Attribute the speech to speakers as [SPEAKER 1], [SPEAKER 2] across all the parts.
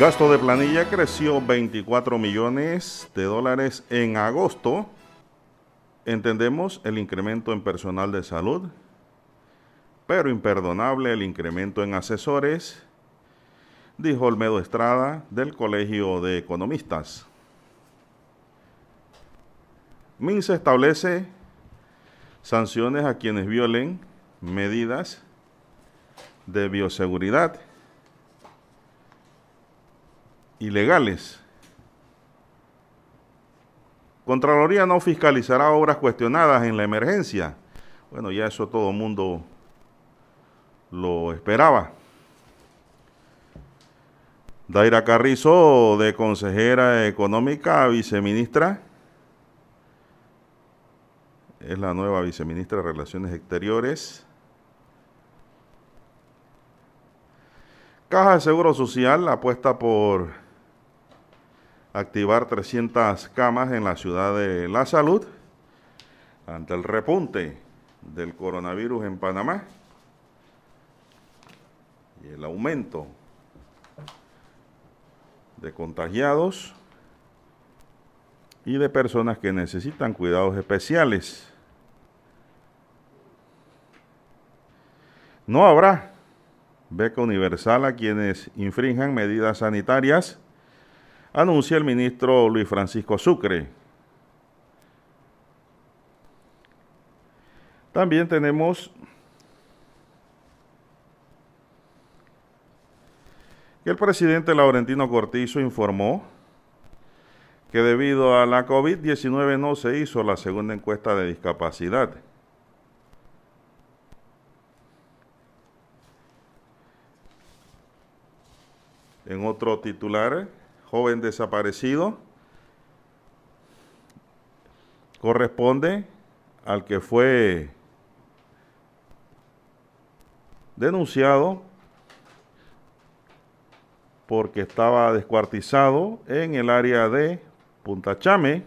[SPEAKER 1] Gasto de planilla creció 24 millones de dólares en agosto. Entendemos el incremento en personal de salud, pero imperdonable el incremento en asesores, dijo Olmedo Estrada del Colegio de Economistas. MINSA establece sanciones a quienes violen medidas de bioseguridad ilegales. Contraloría no fiscalizará obras cuestionadas en la emergencia. Bueno, ya eso todo el mundo lo esperaba. Daira Carrizo, de consejera económica viceministra, es la nueva viceministra de Relaciones Exteriores. Caja de Seguro Social apuesta por activar 300 camas en la ciudad de La Salud ante el repunte del coronavirus en Panamá y el aumento de contagiados y de personas que necesitan cuidados especiales. No habrá beca universal a quienes infrinjan medidas sanitarias anuncia el ministro Luis Francisco Sucre. También tenemos que el presidente Laurentino Cortizo informó que debido a la COVID-19 no se hizo la segunda encuesta de discapacidad. En otro titular, joven desaparecido corresponde al que fue denunciado porque estaba descuartizado en el área de Punta Chame,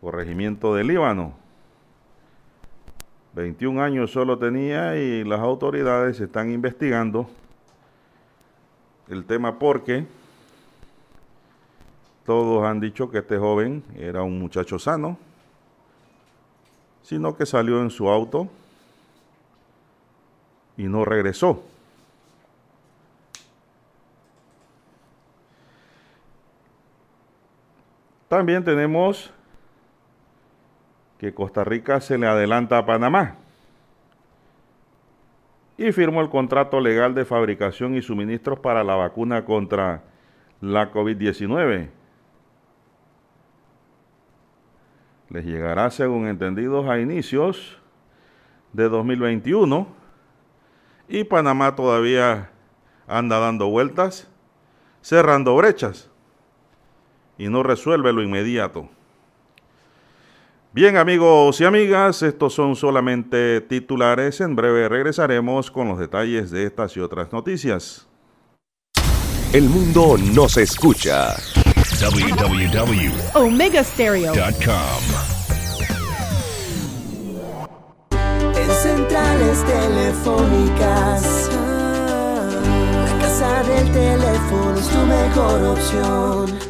[SPEAKER 1] corregimiento de Líbano. 21 años solo tenía y las autoridades están investigando el tema porque todos han dicho que este joven era un muchacho sano, sino que salió en su auto y no regresó. También tenemos que Costa Rica se le adelanta a Panamá y firmó el contrato legal de fabricación y suministros para la vacuna contra la COVID-19. Les llegará, según entendidos, a inicios de 2021 y Panamá todavía anda dando vueltas, cerrando brechas y no resuelve lo inmediato. Bien amigos y amigas, estos son solamente titulares. En breve regresaremos con los detalles de estas y otras noticias.
[SPEAKER 2] El mundo nos escucha.
[SPEAKER 3] www.omegastereo.com En centrales telefónicas, la casa del teléfono es tu mejor opción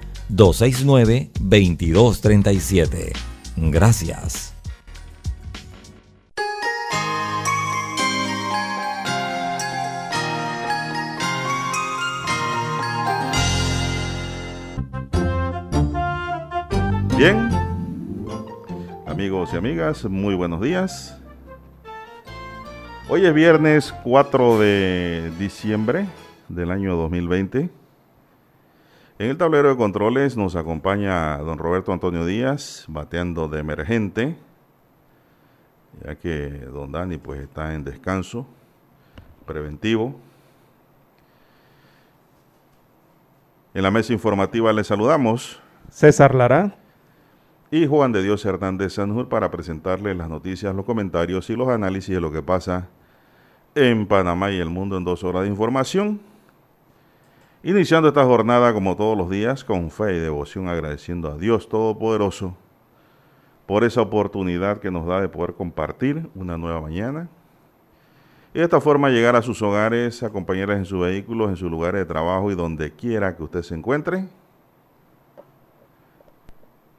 [SPEAKER 2] 269-2237. Gracias.
[SPEAKER 1] Bien, amigos y amigas, muy buenos días. Hoy es viernes 4 de diciembre del año 2020. En el tablero de controles nos acompaña don Roberto Antonio Díaz, bateando de emergente, ya que don Dani pues está en descanso preventivo. En la mesa informativa le saludamos
[SPEAKER 4] César Lara
[SPEAKER 1] y Juan de Dios Hernández Sanjur para presentarle las noticias, los comentarios y los análisis de lo que pasa en Panamá y el mundo en dos horas de información. Iniciando esta jornada como todos los días con fe y devoción agradeciendo a Dios Todopoderoso por esa oportunidad que nos da de poder compartir una nueva mañana. Y de esta forma llegar a sus hogares, acompañarles en sus vehículos, en sus lugares de trabajo y donde quiera que usted se encuentre,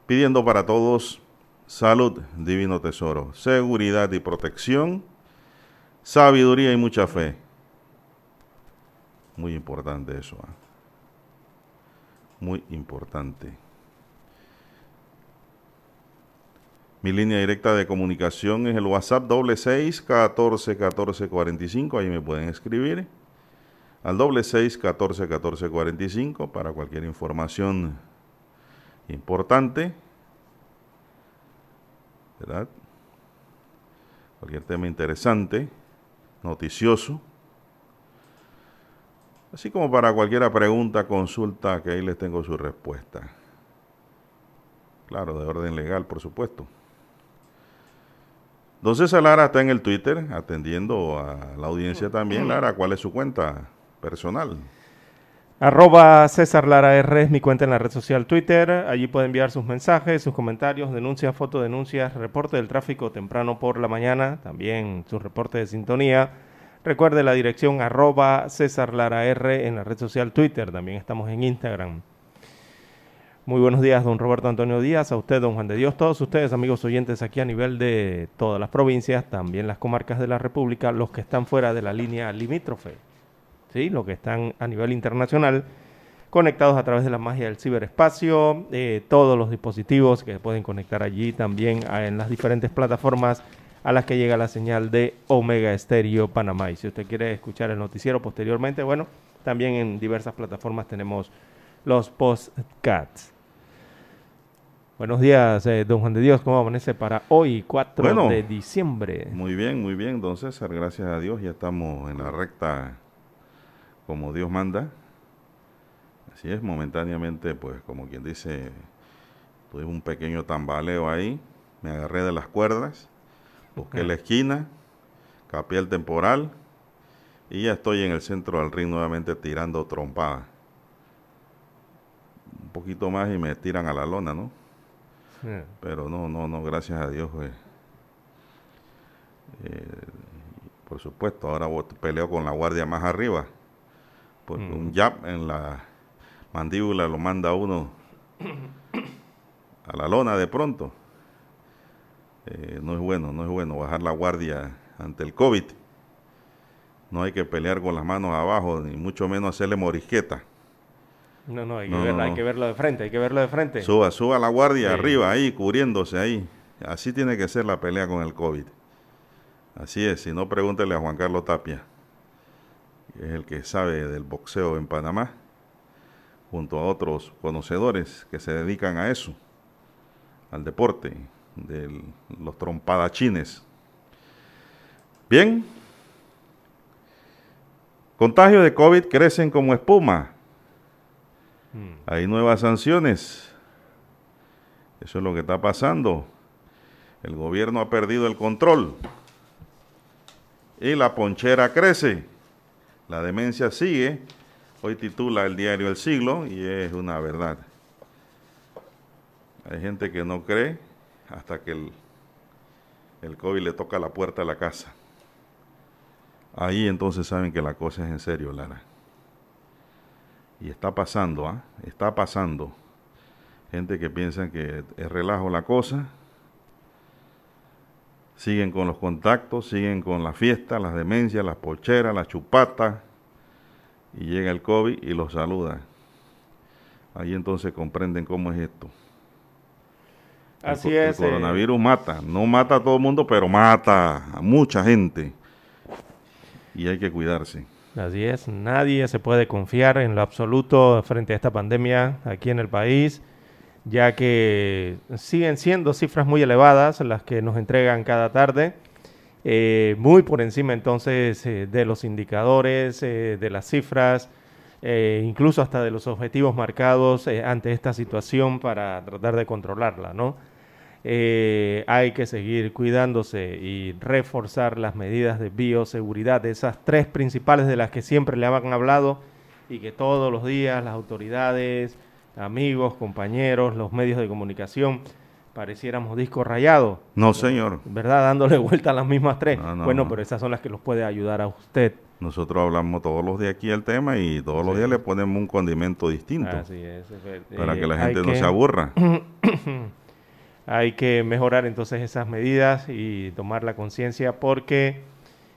[SPEAKER 1] pidiendo para todos salud, divino tesoro, seguridad y protección, sabiduría y mucha fe muy importante eso. ¿ah? Muy importante. Mi línea directa de comunicación es el WhatsApp doble seis catorce catorce cuarenta y cinco. Ahí me pueden escribir al doble seis catorce catorce cuarenta y cinco para cualquier información importante, ¿verdad? Cualquier tema interesante, noticioso Así como para cualquier pregunta, consulta, que ahí les tengo su respuesta. Claro, de orden legal, por supuesto. Don César Lara está en el Twitter atendiendo a la audiencia también. Lara, ¿cuál es su cuenta personal?
[SPEAKER 4] Arroba César Lara R es mi cuenta en la red social Twitter. Allí puede enviar sus mensajes, sus comentarios, denuncias, fotodenuncias, reporte del tráfico temprano por la mañana, también su reporte de sintonía Recuerde la dirección arroba César Lara R en la red social Twitter. También estamos en Instagram. Muy buenos días, don Roberto Antonio Díaz, a usted, don Juan de Dios, todos ustedes, amigos oyentes, aquí a nivel de todas las provincias, también las comarcas de la República, los que están fuera de la línea limítrofe, ¿sí? los que están a nivel internacional, conectados a través de la magia del ciberespacio, eh, todos los dispositivos que pueden conectar allí también en las diferentes plataformas a las que llega la señal de Omega Estéreo Panamá. Y si usted quiere escuchar el noticiero posteriormente, bueno, también en diversas plataformas tenemos los postcats. Buenos días, eh, don Juan de Dios. ¿Cómo amanece para hoy, 4 de diciembre?
[SPEAKER 1] Muy bien, muy bien, don César. Gracias a Dios. Ya estamos en la recta como Dios manda. Así es, momentáneamente, pues como quien dice, tuve un pequeño tambaleo ahí. Me agarré de las cuerdas busqué la esquina, capié el temporal y ya estoy en el centro del ring nuevamente tirando trompada. Un poquito más y me tiran a la lona, ¿no? Pero no, no, no, gracias a Dios. Eh, eh, por supuesto, ahora peleo con la guardia más arriba. Porque un mm. jab en la mandíbula lo manda uno a la lona de pronto. Eh, no es bueno, no es bueno bajar la guardia ante el COVID. No hay que pelear con las manos abajo, ni mucho menos hacerle morisqueta.
[SPEAKER 4] No, no, hay que, verlo, hay que verlo de frente, hay que verlo de frente.
[SPEAKER 1] Suba, suba la guardia arriba, ahí, cubriéndose ahí. Así tiene que ser la pelea con el COVID. Así es, si no, pregúntele a Juan Carlos Tapia, que es el que sabe del boxeo en Panamá, junto a otros conocedores que se dedican a eso, al deporte de los trompadachines. Bien, contagios de COVID crecen como espuma. Hmm. Hay nuevas sanciones. Eso es lo que está pasando. El gobierno ha perdido el control. Y la ponchera crece. La demencia sigue. Hoy titula el diario El Siglo y es una verdad. Hay gente que no cree hasta que el, el COVID le toca la puerta de la casa. Ahí entonces saben que la cosa es en serio, Lara. Y está pasando, ¿ah? Está pasando. Gente que piensa que es relajo la cosa. Siguen con los contactos, siguen con la fiesta, las demencias, las pocheras, las chupatas. Y llega el COVID y los saluda. Ahí entonces comprenden cómo es esto.
[SPEAKER 4] Así es.
[SPEAKER 1] El coronavirus mata, no mata a todo el mundo, pero mata a mucha gente. Y hay que cuidarse.
[SPEAKER 4] Así es, nadie se puede confiar en lo absoluto frente a esta pandemia aquí en el país, ya que siguen siendo cifras muy elevadas las que nos entregan cada tarde, eh, muy por encima entonces eh, de los indicadores, eh, de las cifras, incluso hasta de los objetivos marcados ante esta situación para tratar de controlarla, ¿no? Eh, hay que seguir cuidándose y reforzar las medidas de bioseguridad, esas tres principales de las que siempre le han hablado y que todos los días las autoridades, amigos, compañeros, los medios de comunicación pareciéramos disco rayado.
[SPEAKER 1] No, señor.
[SPEAKER 4] ¿Verdad? Dándole vuelta a las mismas tres. bueno, pero esas son las que los puede ayudar a usted.
[SPEAKER 1] Nosotros hablamos todos los días aquí el tema y todos los días le ponemos un condimento distinto.
[SPEAKER 4] Así es.
[SPEAKER 1] Para que la eh, gente no se aburra.
[SPEAKER 4] hay que mejorar entonces esas medidas y tomar la conciencia porque...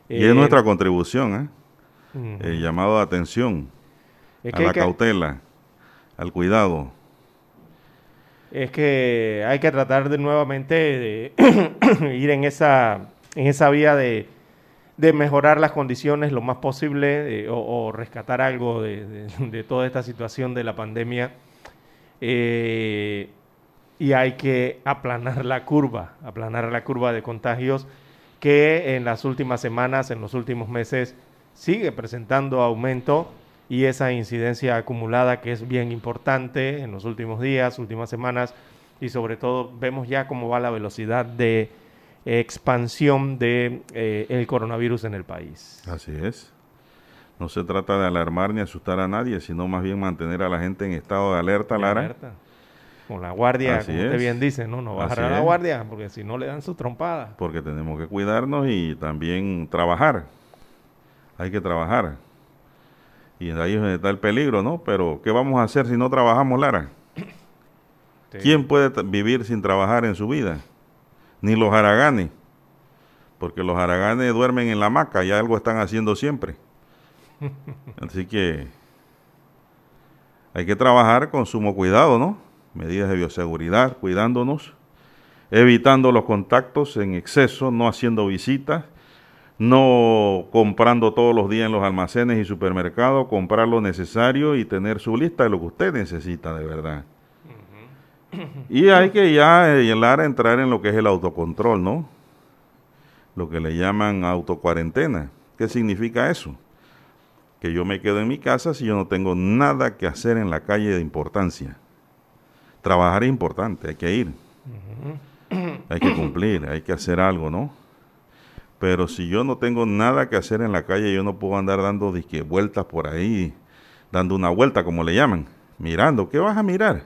[SPEAKER 1] y es nuestra contribución, ¿eh? El llamado de atención, a la cautela, al cuidado.
[SPEAKER 4] Es que hay que tratar de nuevamente de ir en esa, en esa vía de, de mejorar las condiciones lo más posible eh, o, rescatar algo de, de, toda esta situación de la pandemia. Eh, y hay que aplanar la curva, aplanar la curva de contagios que en las últimas semanas, en los últimos meses, sigue presentando aumento y esa incidencia acumulada que es bien importante en los últimos días, últimas semanas y sobre todo vemos ya cómo va la velocidad de expansión de eh, el coronavirus en el país.
[SPEAKER 1] Así es. No se trata de alarmar ni asustar a nadie, sino más bien mantener a la gente en estado de alerta, Lara. Alerta
[SPEAKER 4] con la guardia, como usted bien dice, no, no bajar a la guardia, porque si no le dan su trompada.
[SPEAKER 1] Porque tenemos que cuidarnos y también trabajar. Hay que trabajar. Y ahí es donde está el peligro, ¿no? Pero, ¿qué vamos a hacer si no trabajamos, Lara? ¿Quién puede vivir sin trabajar en su vida? Ni los haraganes. Porque los haraganes duermen en la hamaca y algo están haciendo siempre. Así que hay que trabajar con sumo cuidado, ¿no? Medidas de bioseguridad, cuidándonos, evitando los contactos en exceso, no haciendo visitas, no comprando todos los días en los almacenes y supermercados, comprar lo necesario y tener su lista de lo que usted necesita de verdad. Y hay que ya llegar a entrar en lo que es el autocontrol, ¿no? Lo que le llaman autocuarentena. ¿Qué significa eso? Que yo me quedo en mi casa si yo no tengo nada que hacer en la calle de importancia trabajar es importante, hay que ir. Hay que cumplir, hay que hacer algo, ¿no? Pero si yo no tengo nada que hacer en la calle, yo no puedo andar dando disque vueltas por ahí, dando una vuelta, como le llaman, mirando. ¿Qué vas a mirar?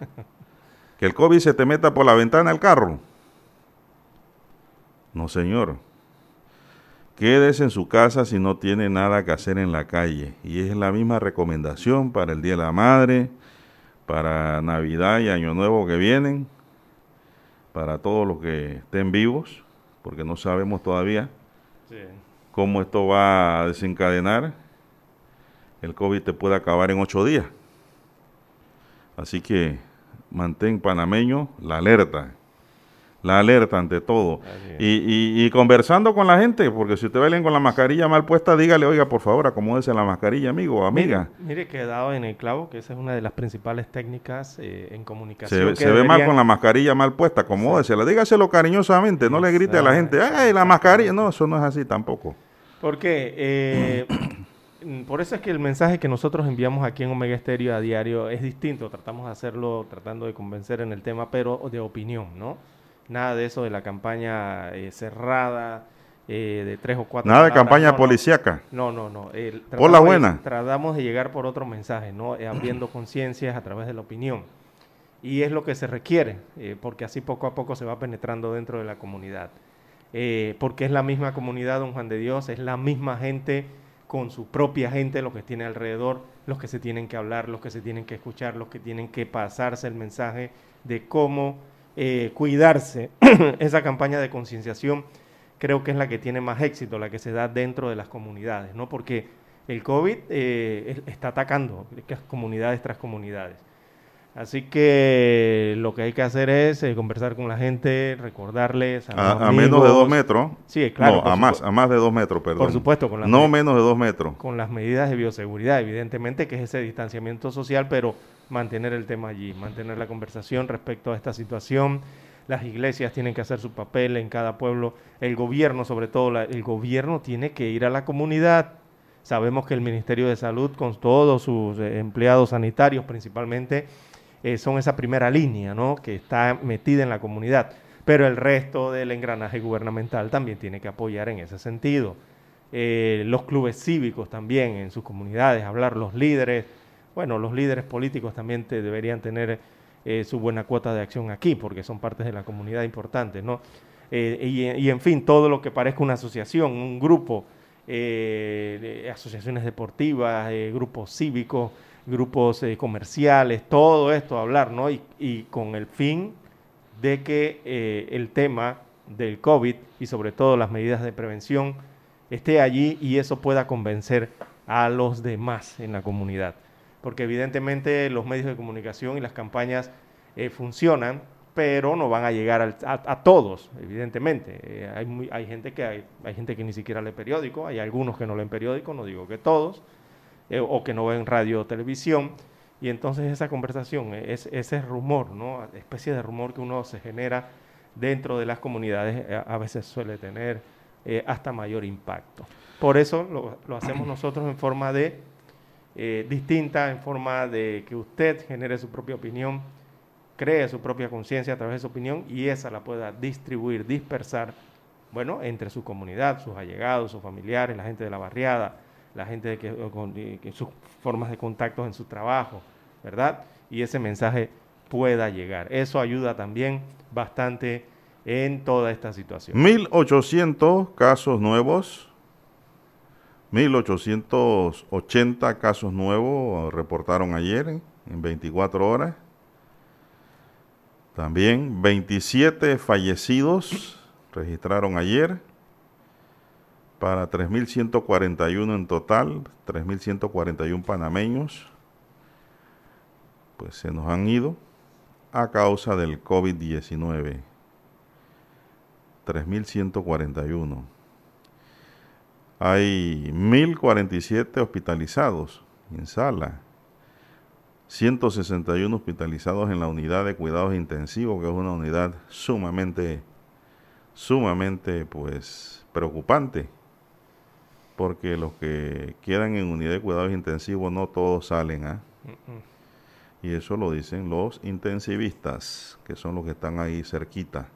[SPEAKER 1] ¿Que el COVID se te meta por la ventana del carro? No, señor. Quédese en su casa si no tiene nada que hacer en la calle. Y es la misma recomendación para el Día de la Madre, para Navidad y Año Nuevo que vienen, para todos los que estén vivos, porque no sabemos todavía cómo esto va a desencadenar. El COVID te puede acabar en ocho días. Así que mantén panameño la alerta la alerta ante todo. Y, y, conversando con la gente, porque si usted ve con la mascarilla mal puesta, dígale, oiga, por favor, acomódese la mascarilla, amigo o amiga.
[SPEAKER 4] Mire, que he dado en el clavo que esa es una de las principales técnicas eh, en comunicación.
[SPEAKER 1] Se, ve mal con la mascarilla mal puesta, acomódesela, dígaselo cariñosamente, no le grite a la gente, ay, la mascarilla, no, eso no es así tampoco.
[SPEAKER 4] Porque eh, por eso es que el mensaje que nosotros enviamos aquí en Omega Estéreo a diario es distinto, tratamos de hacerlo tratando de convencer en el tema, pero de opinión, ¿no? Nada de eso de la campaña eh, cerrada, eh, de tres o cuatro.
[SPEAKER 1] Nada de campaña policíaca.
[SPEAKER 4] No, no, no.
[SPEAKER 1] por la buena.
[SPEAKER 4] tratamos de llegar por otro mensaje, ¿no? Eh, abriendo conciencias a través de la opinión. Y es lo que se requiere, porque así poco a poco se va penetrando dentro de la comunidad. porque es la misma comunidad, don Juan de Dios, es la misma gente con su propia gente, los que tiene alrededor, los que se tienen que hablar, los que se tienen que escuchar, los que tienen que pasarse el mensaje de cómo eh, cuidarse, esa campaña de concienciación creo que es la que tiene más éxito, la que se da dentro de las comunidades, ¿no? Porque el COVID eh, está atacando comunidades tras comunidades. Así que lo que hay que hacer es eh, conversar con la gente, recordarles
[SPEAKER 1] a, menos de dos metros.
[SPEAKER 4] Sí, claro.
[SPEAKER 1] No, a más, a más de dos metros, perdón.
[SPEAKER 4] Por supuesto, con
[SPEAKER 1] las no menos de dos metros.
[SPEAKER 4] Con las medidas de bioseguridad, evidentemente que es ese distanciamiento social, pero mantener el tema allí, mantener la conversación respecto a esta situación. Las iglesias tienen que hacer su papel en cada pueblo. El gobierno, sobre todo, el gobierno tiene que ir a la comunidad. Sabemos que el Ministerio de Salud, con todos sus eh, empleados sanitarios principalmente, eh, son esa primera línea, ¿no? Que está metida en la comunidad. Pero el resto del engranaje gubernamental también tiene que apoyar en ese sentido. Eh, los clubes cívicos también en sus comunidades, hablar los líderes, bueno, los líderes políticos también deberían tener eh, su buena cuota de acción aquí, porque son partes de la comunidad importantes, ¿no? y, en fin, todo lo que parezca una asociación, un grupo, asociaciones deportivas, grupos cívicos, grupos eh, comerciales, todo esto, hablar, ¿no? Y, con el fin de que eh, el tema del COVID y sobre todo las medidas de prevención esté allí y eso pueda convencer a los demás en la comunidad. Porque evidentemente los medios de comunicación y las campañas eh, funcionan, pero no van a llegar a, todos, evidentemente. hay, hay, gente que hay, hay gente que ni siquiera lee periódico, hay algunos que no leen periódico, no digo que todos, eh, o que no ven radio o televisión. Y entonces esa conversación, es, ese rumor, ¿no? especie de rumor que uno se genera dentro de las comunidades, eh, a, veces suele tener eh, hasta mayor impacto. Por eso lo, lo hacemos nosotros en forma de distinta, en forma de que usted genere su propia opinión, cree su propia conciencia a través de su opinión y esa la pueda distribuir, dispersar, bueno, entre su comunidad, sus allegados, sus familiares, la gente de la barriada, la gente que, con, sus formas de contacto en su trabajo, ¿verdad? Y ese mensaje pueda llegar. Eso ayuda también bastante en toda esta situación.
[SPEAKER 1] 1.800 casos nuevos, 1.880 casos nuevos reportaron ayer en 24 horas. También 27 fallecidos registraron ayer para 3.141 en total, 3.141 panameños, pues se nos han ido a causa del COVID-19. 3.141. Hay 1.047 hospitalizados en sala, 161 hospitalizados en la unidad de cuidados intensivos, que es una unidad sumamente, sumamente, pues, preocupante porque los que quedan en unidad de cuidados intensivos no todos salen. ¿ah? Y eso lo dicen los intensivistas, que son los que están ahí cerquita.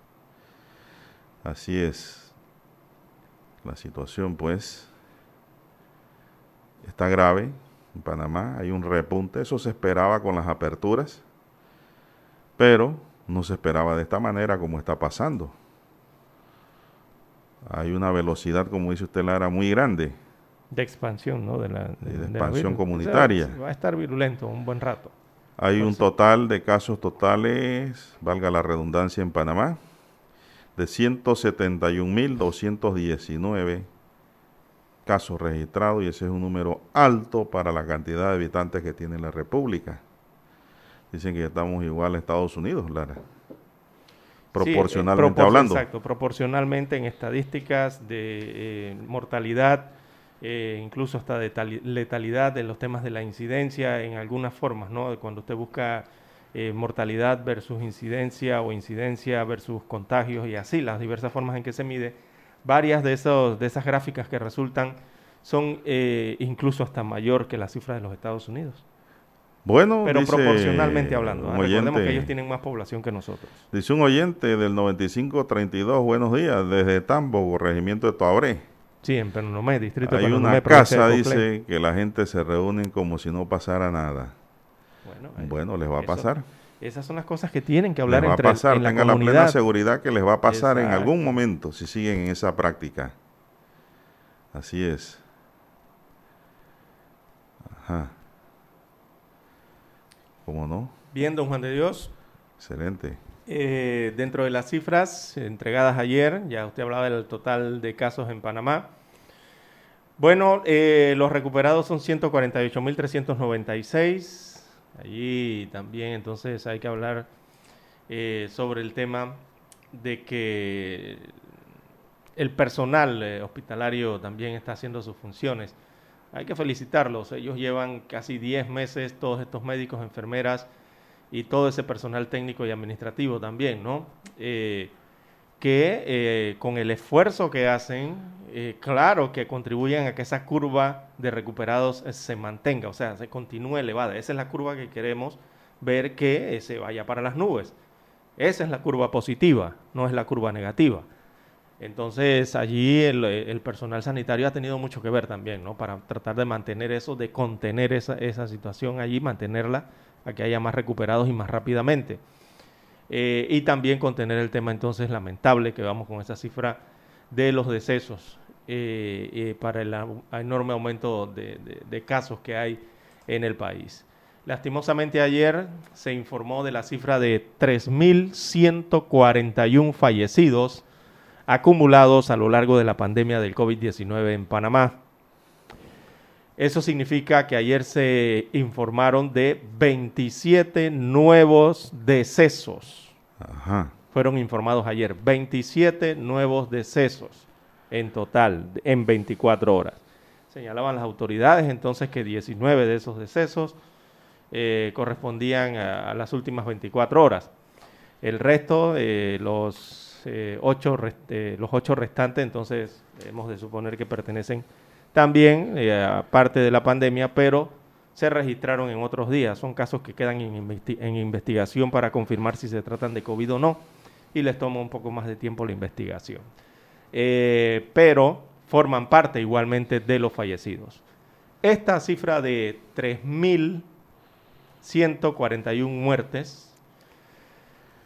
[SPEAKER 1] Así es. La situación pues está grave en Panamá. Hay un repunte. Eso se esperaba con las aperturas. Pero no se esperaba de esta manera como está pasando hay una velocidad, como dice usted, Lara, muy grande.
[SPEAKER 4] De expansión, ¿no? De, la,
[SPEAKER 1] expansión comunitaria.
[SPEAKER 4] va a estar virulento un buen rato.
[SPEAKER 1] Hay un total de casos totales, valga la redundancia, en Panamá, de 171.219 casos registrados y ese es un número alto para la cantidad de habitantes que tiene la República. Dicen que estamos igual a Estados Unidos, Lara proporcionalmente hablando.
[SPEAKER 4] Exacto, proporcionalmente en estadísticas de eh, mortalidad, eh, incluso hasta de letalidad de los temas de la incidencia en algunas formas, ¿no? Cuando usted busca eh, mortalidad versus incidencia o incidencia versus contagios y así, las diversas formas en que se mide, varias de, esos, de esas gráficas que resultan son incluso hasta mayor que las cifras de los Estados Unidos.
[SPEAKER 1] Bueno,
[SPEAKER 4] pero proporcionalmente hablando. ¿ah? Recordemos que ellos tienen más población que nosotros.
[SPEAKER 1] Dice un oyente del 9532, buenos días, desde Tambo, regimiento de Toabré.
[SPEAKER 4] Sí, en Penonomé, distrito
[SPEAKER 1] Hay una casa, dice, que la gente se reúne como si no pasara nada. Bueno, bueno les va a pasar.
[SPEAKER 4] Esas son las cosas que tienen que hablar
[SPEAKER 1] les va a pasar, en la tengan la plena seguridad que les va a pasar en algún momento si siguen en esa práctica. Así es.
[SPEAKER 4] Ajá. ¿Cómo no? Bien, don Juan de Dios.
[SPEAKER 1] Excelente.
[SPEAKER 4] Eh, dentro de las cifras entregadas ayer, ya usted hablaba del total de casos en Panamá. Bueno, eh, los recuperados son 148.396, Allí también entonces hay que hablar eh, sobre el tema de que el personal eh, hospitalario también está haciendo sus funciones. Hay que felicitarlos, ellos llevan casi 10 meses, todos estos médicos, enfermeras y todo ese personal técnico y administrativo también, ¿no? Eh, que eh, con el esfuerzo que hacen, claro que contribuyen a que esa curva de recuperados se mantenga, o sea, se continúe elevada. Esa es la curva que queremos ver que se vaya para las nubes. Esa es la curva positiva, no es la curva negativa. Entonces allí el, personal sanitario ha tenido mucho que ver también, ¿no? Para tratar de mantener eso, de contener esa, esa situación allí, mantenerla a que haya más recuperados y más rápidamente. Eh, y también contener el tema entonces lamentable que vamos con esa cifra de los decesos eh, eh, para el enorme aumento de, de casos que hay en el país. Lastimosamente ayer se informó de la cifra de 3.141 fallecidos acumulados a lo largo de la pandemia del COVID-19 en Panamá. Eso significa que ayer se informaron de 27 nuevos decesos. Fueron informados ayer 27 nuevos decesos en total en 24 horas. Señalaban las autoridades entonces que 19 de esos decesos eh, correspondían a, las últimas 24 horas. El resto, eh, los, eh, ocho los ocho restantes, entonces hemos de suponer que pertenecen también a parte de la pandemia, pero se registraron en otros días. Son casos que quedan en, en, investigación para confirmar si se tratan de COVID o no, y les toma un poco más de tiempo la investigación. pero forman parte igualmente de los fallecidos. Esta cifra de 3.000 141 muertes,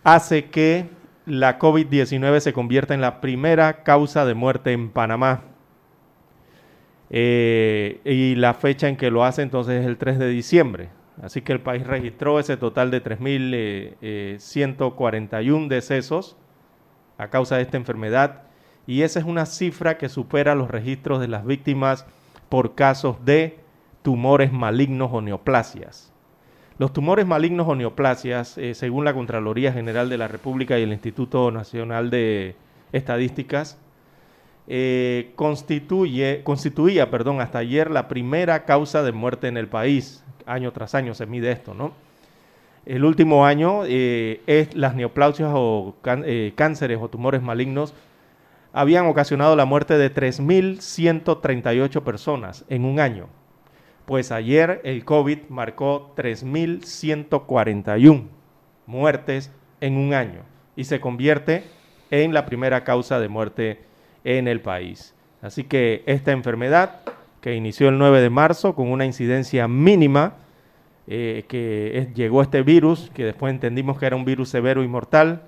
[SPEAKER 4] hace que la COVID-19 se convierta en la primera causa de muerte en Panamá. Eh, y la fecha en que lo hace entonces es el 3 de diciembre. Así que el país registró ese total de 3.141 eh, decesos a causa de esta enfermedad. Y esa es una cifra que supera los registros de las víctimas por casos de tumores malignos o neoplasias. Los tumores malignos o neoplasias, eh, según la Contraloría General de la República y el Instituto Nacional de Estadísticas, eh, constituye, constituía perdón, hasta ayer la primera causa de muerte en el país. Año tras año se mide esto, ¿no? El último año eh, es las neoplasias o cánceres o tumores malignos habían ocasionado la muerte de 3.138 personas en un año pues ayer el COVID marcó 3.141 muertes en un año y se convierte en la primera causa de muerte en el país. Así que esta enfermedad, que inició el 9 de marzo con una incidencia mínima, eh, que llegó este virus, que después entendimos que era un virus severo y mortal,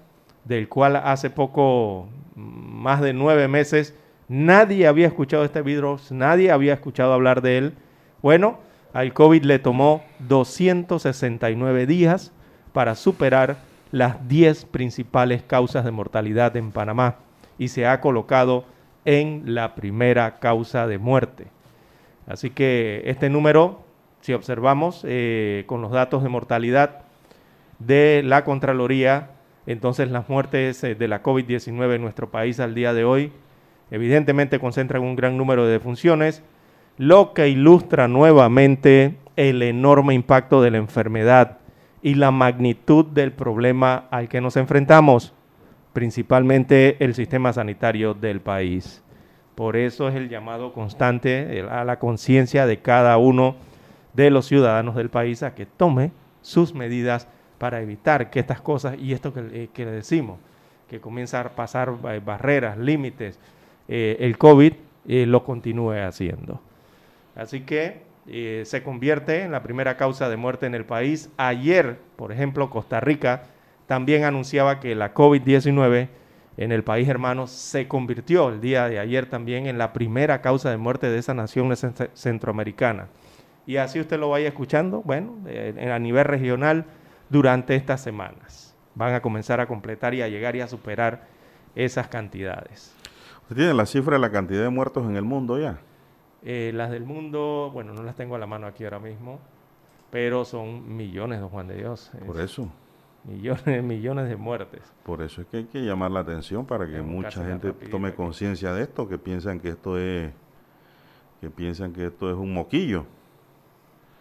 [SPEAKER 4] del cual hace poco, más de nueve meses, nadie había escuchado este virus, nadie había escuchado hablar de él bueno, al COVID le tomó 269 días para superar las 10 principales causas de mortalidad en Panamá y se ha colocado en la primera causa de muerte. Así que este número, si observamos eh, con los datos de mortalidad de la Contraloría, entonces las muertes eh, de la COVID-19 en nuestro país al día de hoy evidentemente concentran un gran número de defunciones, lo que ilustra nuevamente el enorme impacto de la enfermedad y la magnitud del problema al que nos enfrentamos, principalmente el sistema sanitario del país. Por eso es el llamado constante a la conciencia de cada uno de los ciudadanos del país a que tome sus medidas para evitar que estas cosas y esto que, eh, le decimos, que comienza a pasar eh, barreras, límites, eh, el COVID lo continúe haciendo. Así que eh, se convierte en la primera causa de muerte en el país. Ayer, por ejemplo, Costa Rica también anunciaba que la COVID-19 en el país hermano se convirtió el día de ayer también en la primera causa de muerte de esa nación centroamericana. Y así usted lo vaya escuchando, bueno, eh, a nivel regional durante estas semanas. Van a comenzar a completar y a llegar y a superar esas cantidades.
[SPEAKER 1] ¿Usted tiene la cifra de la cantidad de muertos en el mundo ya?
[SPEAKER 4] Eh, las del mundo, bueno, no las tengo a la mano aquí ahora mismo, pero son millones, don Juan de Dios.
[SPEAKER 1] Por eso.
[SPEAKER 4] Millones, millones de muertes.
[SPEAKER 1] Por eso es que hay que llamar la atención para que mucha gente tome conciencia de esto, que piensan que esto es que piensan que esto es un moquillo.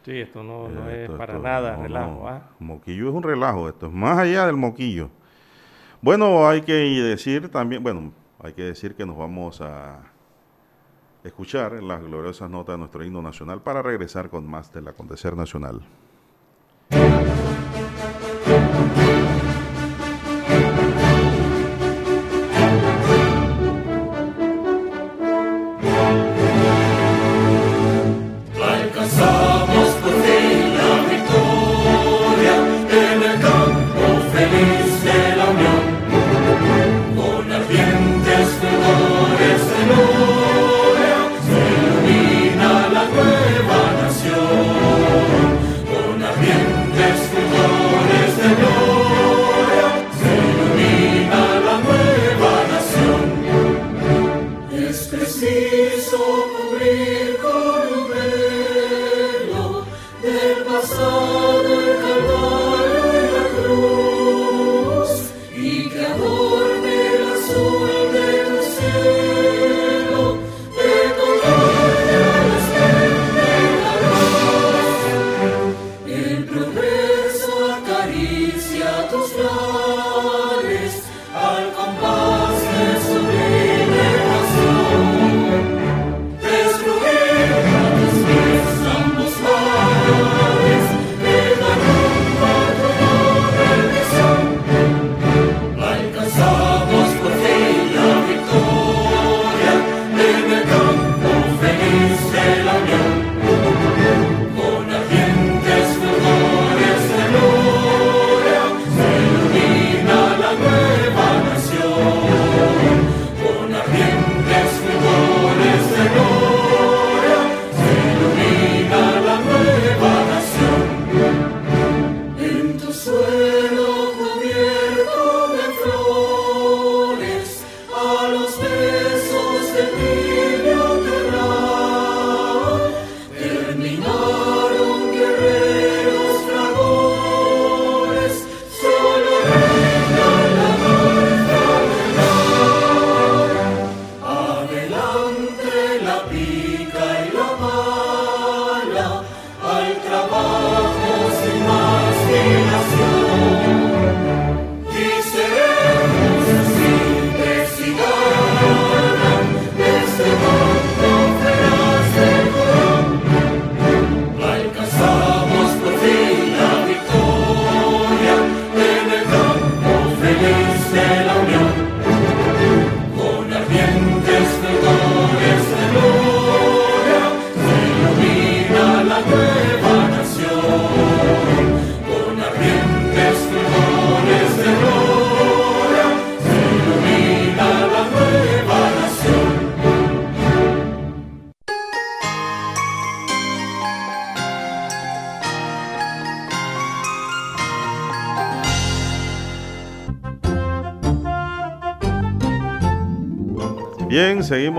[SPEAKER 4] Sí, esto no, es para nada relajo. ¿ah?
[SPEAKER 1] Moquillo es un relajo, esto es más allá del moquillo. Bueno, hay que decir también, bueno, hay que decir que nos vamos a escuchar las gloriosas notas de nuestro himno nacional para regresar con más del acontecer nacional.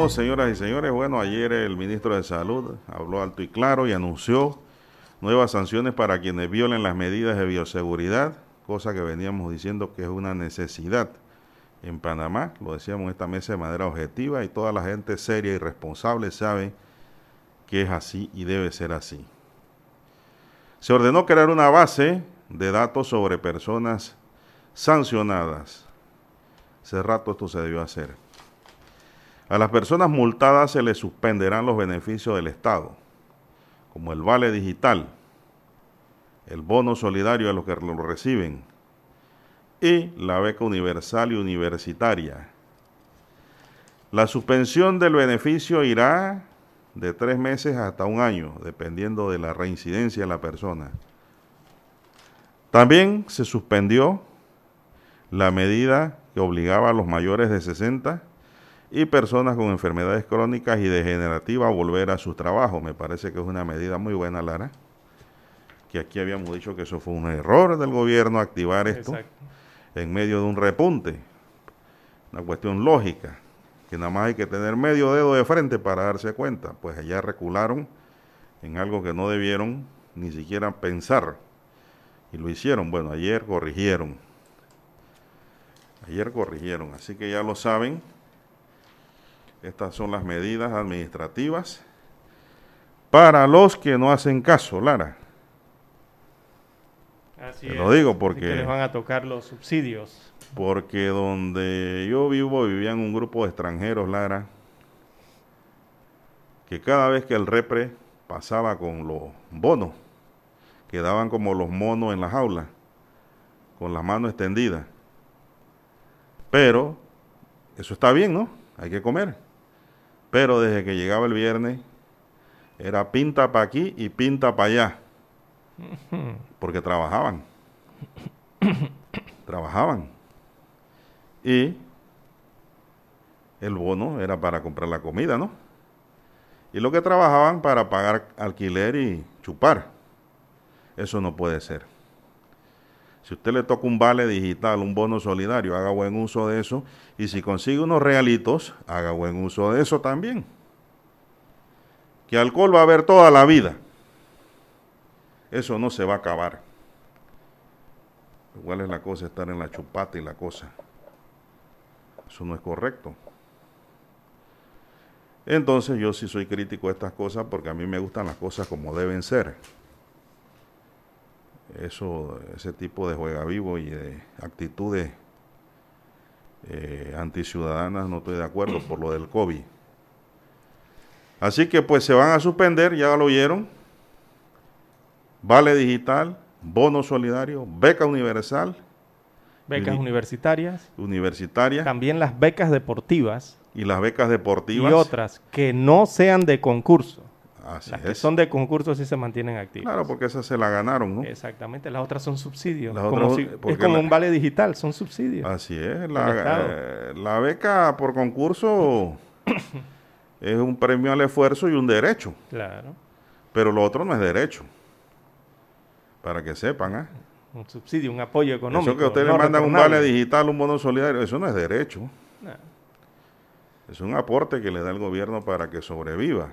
[SPEAKER 1] Señoras y señores. Bueno, ayer el ministro de Salud habló alto y claro y anunció nuevas sanciones para quienes violen las medidas de bioseguridad, cosa que veníamos diciendo que es una necesidad en Panamá. Lo decíamos esta mesa de manera objetiva y toda la gente seria y responsable sabe que es así y debe ser así. Se ordenó crear una base de datos sobre personas sancionadas. Hace rato esto se debió hacer. A las personas multadas se les suspenderán los beneficios del Estado, como el vale digital, el bono solidario a los que lo reciben y la beca universal y universitaria. La suspensión del beneficio irá de tres meses hasta un año, dependiendo de la reincidencia de la persona. También se suspendió la medida que obligaba a los mayores de 60 y personas con enfermedades crónicas y degenerativas volver a su trabajo. Me parece que es una medida muy buena, Lara. Que aquí habíamos dicho que eso fue un error del gobierno activar esto en medio de un repunte. Una cuestión lógica, que nada más hay que tener medio dedo de frente para darse cuenta. Pues allá recularon en algo que no debieron ni siquiera pensar. Y lo hicieron. Bueno, ayer corrigieron. Ayer corrigieron. Así que ya lo saben. Estas son las medidas administrativas para los que no hacen caso, Lara.
[SPEAKER 4] Así
[SPEAKER 1] Te
[SPEAKER 4] es.
[SPEAKER 1] lo digo porque-
[SPEAKER 4] que les van a tocar los subsidios.
[SPEAKER 1] Porque donde yo vivo vivían un grupo de extranjeros, Lara, que cada vez que el repre pasaba con los bonos, quedaban como los monos en la jaula, con las manos extendidas. Pero eso está bien, ¿no? Hay que comer. Pero desde que llegaba el viernes, era pinta para aquí y pinta para allá. Porque trabajaban. trabajaban. Y el bono era para comprar la comida, ¿no? Y lo que trabajaban para pagar alquiler y chupar. Eso no puede ser. Si usted le toca un vale digital, un bono solidario, haga buen uso de eso. Y si consigue unos realitos, haga buen uso de eso también. Que alcohol va a haber toda la vida. Eso no se va a acabar. Igual es la cosa estar en la chupata y la cosa. Eso no es correcto. Entonces yo sí soy crítico de estas cosas porque a mí me gustan las cosas como deben ser. Eso, ese tipo de juega vivo y de actitudes eh, anticiudadanas no estoy de acuerdo por lo del COVID. Así que pues se van a suspender, ya lo oyeron. Vale digital, bono solidario, beca universal,
[SPEAKER 4] Becas
[SPEAKER 1] Uni-
[SPEAKER 4] universitarias,
[SPEAKER 1] universitaria
[SPEAKER 4] también las becas deportivas
[SPEAKER 1] y las becas deportivas.
[SPEAKER 4] y otras que no sean de concurso.
[SPEAKER 1] Así
[SPEAKER 4] Las que
[SPEAKER 1] es.
[SPEAKER 4] son de concurso sí se mantienen activas.
[SPEAKER 1] Claro, porque esas se la ganaron, ¿no?
[SPEAKER 4] Exactamente, las otras son subsidios. Como si- es como
[SPEAKER 1] la-
[SPEAKER 4] un vale digital, son subsidios.
[SPEAKER 1] Así es. La, eh, la beca por concurso es un premio al esfuerzo y un derecho,
[SPEAKER 4] Claro,
[SPEAKER 1] pero lo otro no es derecho. Para que sepan, ¿ah?
[SPEAKER 4] un subsidio, un apoyo económico.
[SPEAKER 1] Eso que ustedes
[SPEAKER 4] no
[SPEAKER 1] le mandan un vale digital, un bono solidario, eso no es derecho. Es un aporte que le da el gobierno para que sobreviva.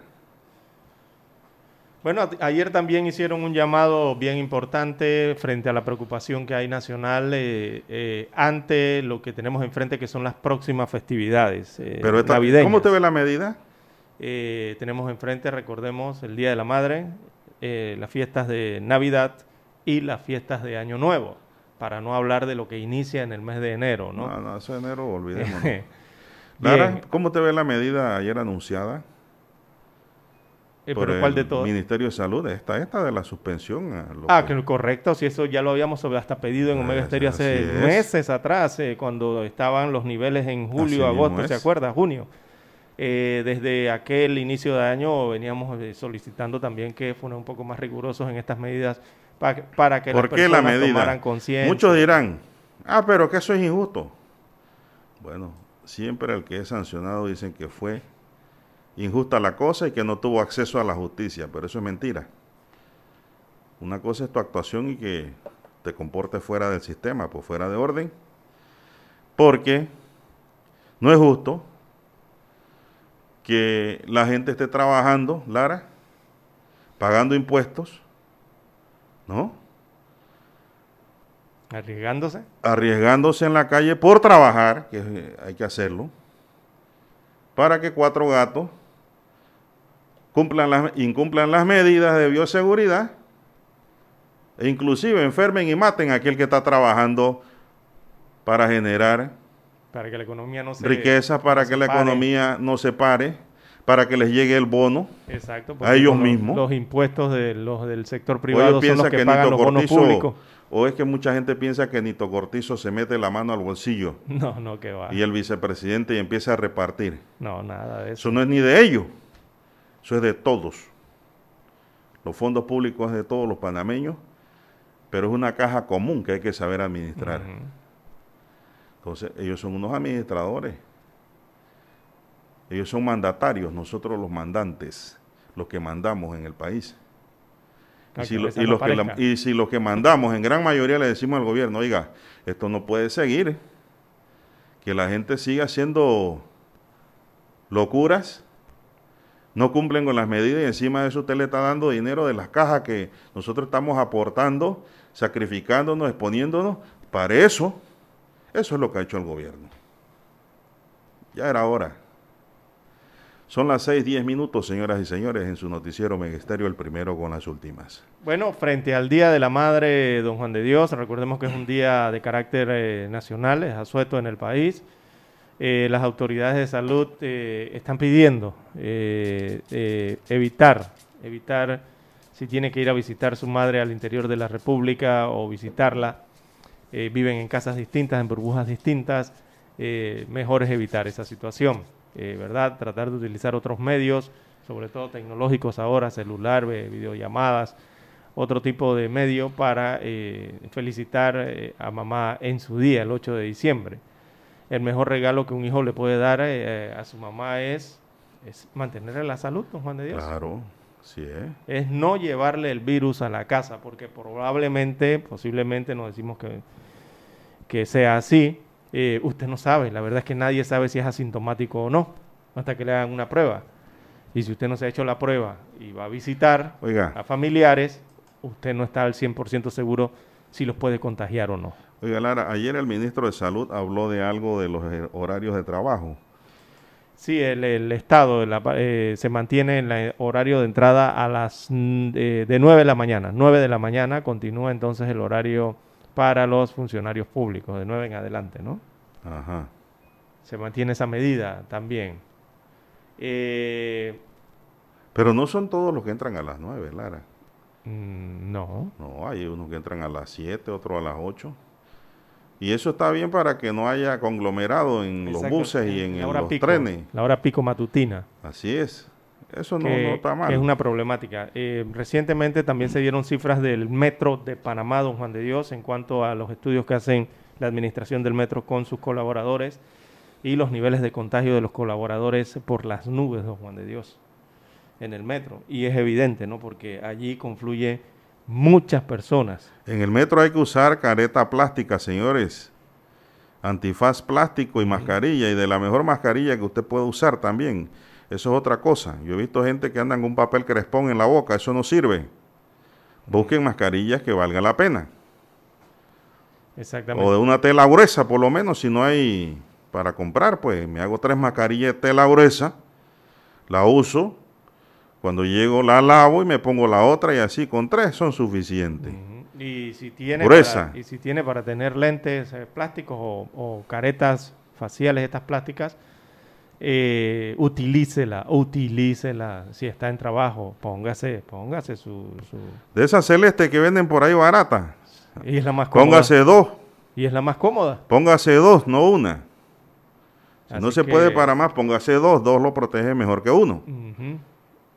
[SPEAKER 4] Bueno, ayer también hicieron un llamado bien importante frente a la preocupación que hay nacional eh, eh, ante lo que tenemos enfrente, que son las próximas festividades eh,
[SPEAKER 1] Pero esta,
[SPEAKER 4] navideñas.
[SPEAKER 1] ¿cómo usted ve la medida?
[SPEAKER 4] Eh, tenemos enfrente, recordemos, el Día de la Madre, las fiestas de Navidad y las fiestas de Año Nuevo, para no hablar de lo que inicia en el mes de enero, ¿no?
[SPEAKER 1] No, no, eso de enero, olvidémonos. Lara, ¿cómo te ve la medida ayer anunciada?
[SPEAKER 4] Eh,
[SPEAKER 1] por
[SPEAKER 4] pero ¿cuál de
[SPEAKER 1] el
[SPEAKER 4] todas?
[SPEAKER 1] Ministerio de Salud, esta, esta de la suspensión. a lo
[SPEAKER 4] Ah,
[SPEAKER 1] que-
[SPEAKER 4] que correcto, si eso ya lo habíamos hasta pedido en Omega Stereo hace
[SPEAKER 1] es.
[SPEAKER 4] meses atrás, eh, cuando estaban los niveles en julio, agosto, ¿se acuerda? Junio. Eh, desde aquel inicio de año veníamos eh, solicitando también que fueran un poco más rigurosos en estas medidas pa- para que
[SPEAKER 1] ¿Por
[SPEAKER 4] las
[SPEAKER 1] qué la
[SPEAKER 4] personas
[SPEAKER 1] medida?
[SPEAKER 4] tomaran conciencia.
[SPEAKER 1] Muchos dirán, ah, pero que eso es injusto. Bueno, siempre el que es sancionado dicen que fue injusta la cosa y que no tuvo acceso a la justicia, pero eso es mentira. Una cosa es tu actuación y que te comportes fuera del sistema, pues fuera de orden, porque no es justo que la gente esté trabajando, Lara, pagando impuestos, ¿no?
[SPEAKER 4] Arriesgándose.
[SPEAKER 1] arriesgándose en la calle por trabajar, que eh, hay que hacerlo, para que cuatro gatos cumplan las, incumplan las medidas de bioseguridad e inclusive enfermen y maten a aquel que está trabajando para generar
[SPEAKER 4] Para que la economía no se...
[SPEAKER 1] riqueza, para
[SPEAKER 4] no
[SPEAKER 1] que la
[SPEAKER 4] pare.
[SPEAKER 1] economía no se pare, para que les llegue el bono.
[SPEAKER 4] Exacto.
[SPEAKER 1] a ellos
[SPEAKER 4] los-
[SPEAKER 1] mismos.
[SPEAKER 4] Los impuestos de los del sector privado son los que,
[SPEAKER 1] que
[SPEAKER 4] pagan
[SPEAKER 1] Nito
[SPEAKER 4] los bonos públicos.
[SPEAKER 1] o es que mucha gente piensa que Nito Cortizo se mete la mano al bolsillo
[SPEAKER 4] No, no, que va.
[SPEAKER 1] y el vicepresidente y empieza a repartir.
[SPEAKER 4] No, nada de eso.
[SPEAKER 1] Eso no es ni de ellos, eso es de todos. Los fondos públicos es de todos los panameños, pero es una caja común que hay que saber administrar. Entonces, ellos son unos administradores. Ellos son mandatarios, nosotros los mandantes, los que mandamos en el país. Y si, lo-
[SPEAKER 4] veces
[SPEAKER 1] y
[SPEAKER 4] no
[SPEAKER 1] los que la-
[SPEAKER 4] parezca.
[SPEAKER 1] y si los que mandamos, en gran mayoría le decimos al gobierno, oiga, esto no puede seguir, que la gente siga haciendo locuras no cumplen con las medidas y encima de eso usted le está dando dinero de las cajas que nosotros estamos aportando, sacrificándonos, exponiéndonos para eso. Eso es lo que ha hecho el gobierno. Ya era hora. Son las 6, 10 minutos, señoras y señores, en su noticiero Megesterio, el primero con las últimas.
[SPEAKER 4] Bueno, frente al Día de la Madre, don Juan de Dios, recordemos que es un día de carácter eh, nacional, es asueto en el país. Eh, las autoridades de salud eh, están pidiendo evitar, evitar si tiene que ir a visitar su madre al interior de la República o visitarla. viven en casas distintas, en burbujas distintas. mejor es evitar esa situación. Eh, ¿verdad? Tratar de utilizar otros medios, sobre todo tecnológicos ahora, celular, videollamadas, otro tipo de medio para eh, felicitar eh, a mamá en su día, el 8 de diciembre. El mejor regalo que un hijo le puede dar a su mamá es, es mantenerle la salud, don Juan de Dios.
[SPEAKER 1] Claro, sí es.
[SPEAKER 4] Es no llevarle el virus a la casa, porque probablemente, posiblemente, nos decimos que, que sea así, eh, usted no sabe. La verdad es que nadie sabe si es asintomático o no, hasta que le hagan una prueba. Y si usted no se ha hecho la prueba y va a visitar a familiares, usted no está al 100% seguro si los puede contagiar o no.
[SPEAKER 1] Oiga, Lara, ayer el ministro de Salud habló de algo de los eh, horarios de trabajo.
[SPEAKER 4] Sí, el, Estado eh, se mantiene en el horario de entrada a las mm, de 9 de la mañana. 9 de la mañana continúa entonces el horario para los funcionarios públicos, de 9 en adelante, ¿no? Ajá. Se mantiene esa medida también.
[SPEAKER 1] Eh, Pero no son todos los que entran a las 9, Lara.
[SPEAKER 4] Mm, no.
[SPEAKER 1] No, hay unos que entran a las 7, otros a las 8. Y eso está bien para que no haya conglomerado en los buses y en, los trenes.
[SPEAKER 4] La hora pico matutina.
[SPEAKER 1] Así es. Eso no, está mal.
[SPEAKER 4] es una problemática. Eh, recientemente también se dieron cifras del metro de Panamá, don Juan de Dios, en cuanto a los estudios que hacen la administración del metro con sus colaboradores y los niveles de contagio de los colaboradores por las nubes, don Juan de Dios, en el metro. Y es evidente, ¿no? Porque allí confluye muchas personas.
[SPEAKER 1] En el metro hay que usar careta plástica, señores. Antifaz plástico y mascarilla, y de la mejor mascarilla que usted puede usar también eso es otra cosa. Yo he visto gente que anda con un papel crespón en la boca, eso no sirve. Busquen mascarillas que valga la pena.
[SPEAKER 4] Exactamente.
[SPEAKER 1] O de una tela gruesa, por lo menos, si no hay para comprar, pues me hago tres mascarillas de tela gruesa, la uso, cuando llego la lavo y me pongo la otra y así con tres son suficientes.
[SPEAKER 4] Y si tiene. Para, y si tiene para tener lentes eh, plásticos o, o, caretas faciales estas plásticas, eh, utilícela, utilícela. Si está en trabajo, póngase, póngase su,
[SPEAKER 1] De esas celeste que venden por ahí barata.
[SPEAKER 4] Y es la más cómoda.
[SPEAKER 1] Póngase dos.
[SPEAKER 4] Y es la más cómoda.
[SPEAKER 1] Póngase dos, no una. Si no se puede para más, póngase dos. Dos lo protege mejor que uno.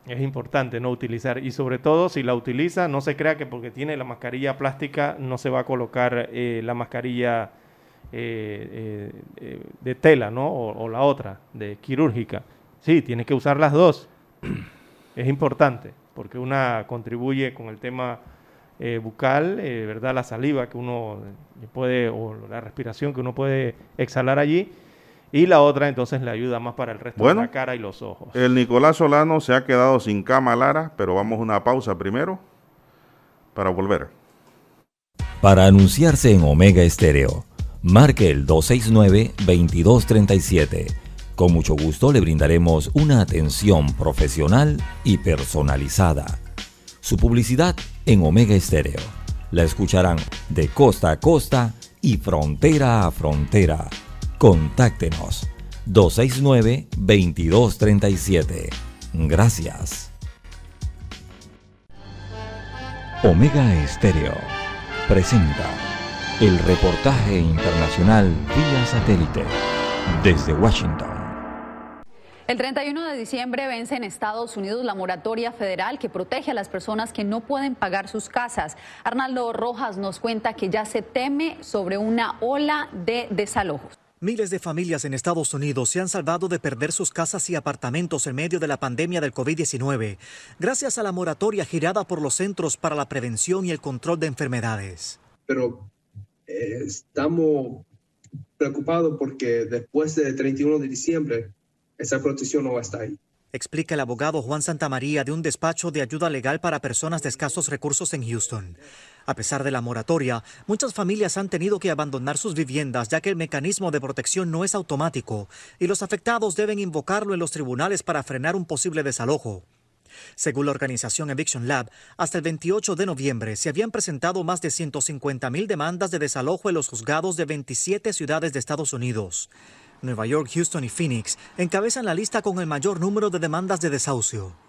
[SPEAKER 4] Es importante no utilizar. Y sobre todo, si la utiliza, no se crea que porque tiene la mascarilla plástica no se va a colocar eh, la mascarilla eh, eh, eh, de tela, ¿no? O, la otra, de quirúrgica. Sí, tiene que usar las dos. es importante, porque una contribuye con el tema bucal, ¿verdad? La saliva que uno puede, o la respiración que uno puede exhalar allí. Y la otra entonces le ayuda más para el resto de la cara y los ojos.
[SPEAKER 1] El Nicolás Solano se ha quedado sin cama, Lara, pero vamos a una pausa primero para volver.
[SPEAKER 2] Para anunciarse en Omega Estéreo marque el 269-2237. Con mucho gusto le brindaremos una atención profesional y personalizada. Su publicidad en Omega Estéreo. La escucharán de costa a costa y frontera a frontera. Contáctenos 269-2237. Gracias. Omega Estéreo presenta el reportaje internacional vía satélite desde Washington.
[SPEAKER 5] El 31 de diciembre vence en Estados Unidos la moratoria federal que protege a las personas que no pueden pagar sus casas. Arnaldo Rojas nos cuenta que ya se teme sobre una ola de desalojos.
[SPEAKER 6] Miles de familias en Estados Unidos se han salvado de perder sus casas y apartamentos en medio de la pandemia del COVID-19, gracias a la moratoria girada por los Centros para la Prevención y el Control de Enfermedades.
[SPEAKER 7] Pero estamos preocupados porque después del 31 de diciembre esa protección no va a estar ahí.
[SPEAKER 6] explica el abogado Juan Santamaría de un despacho de ayuda legal para personas de escasos recursos en Houston. A pesar de la moratoria, muchas familias han tenido que abandonar sus viviendas ya que el mecanismo de protección no es automático y los afectados deben invocarlo en los tribunales para frenar un posible desalojo. Según la organización Eviction Lab, hasta el 28 de noviembre se habían presentado más de 150 mil demandas de desalojo en los juzgados de 27 ciudades de Estados Unidos. Nueva York, Houston y Phoenix encabezan la lista con el mayor número de demandas de desahucio.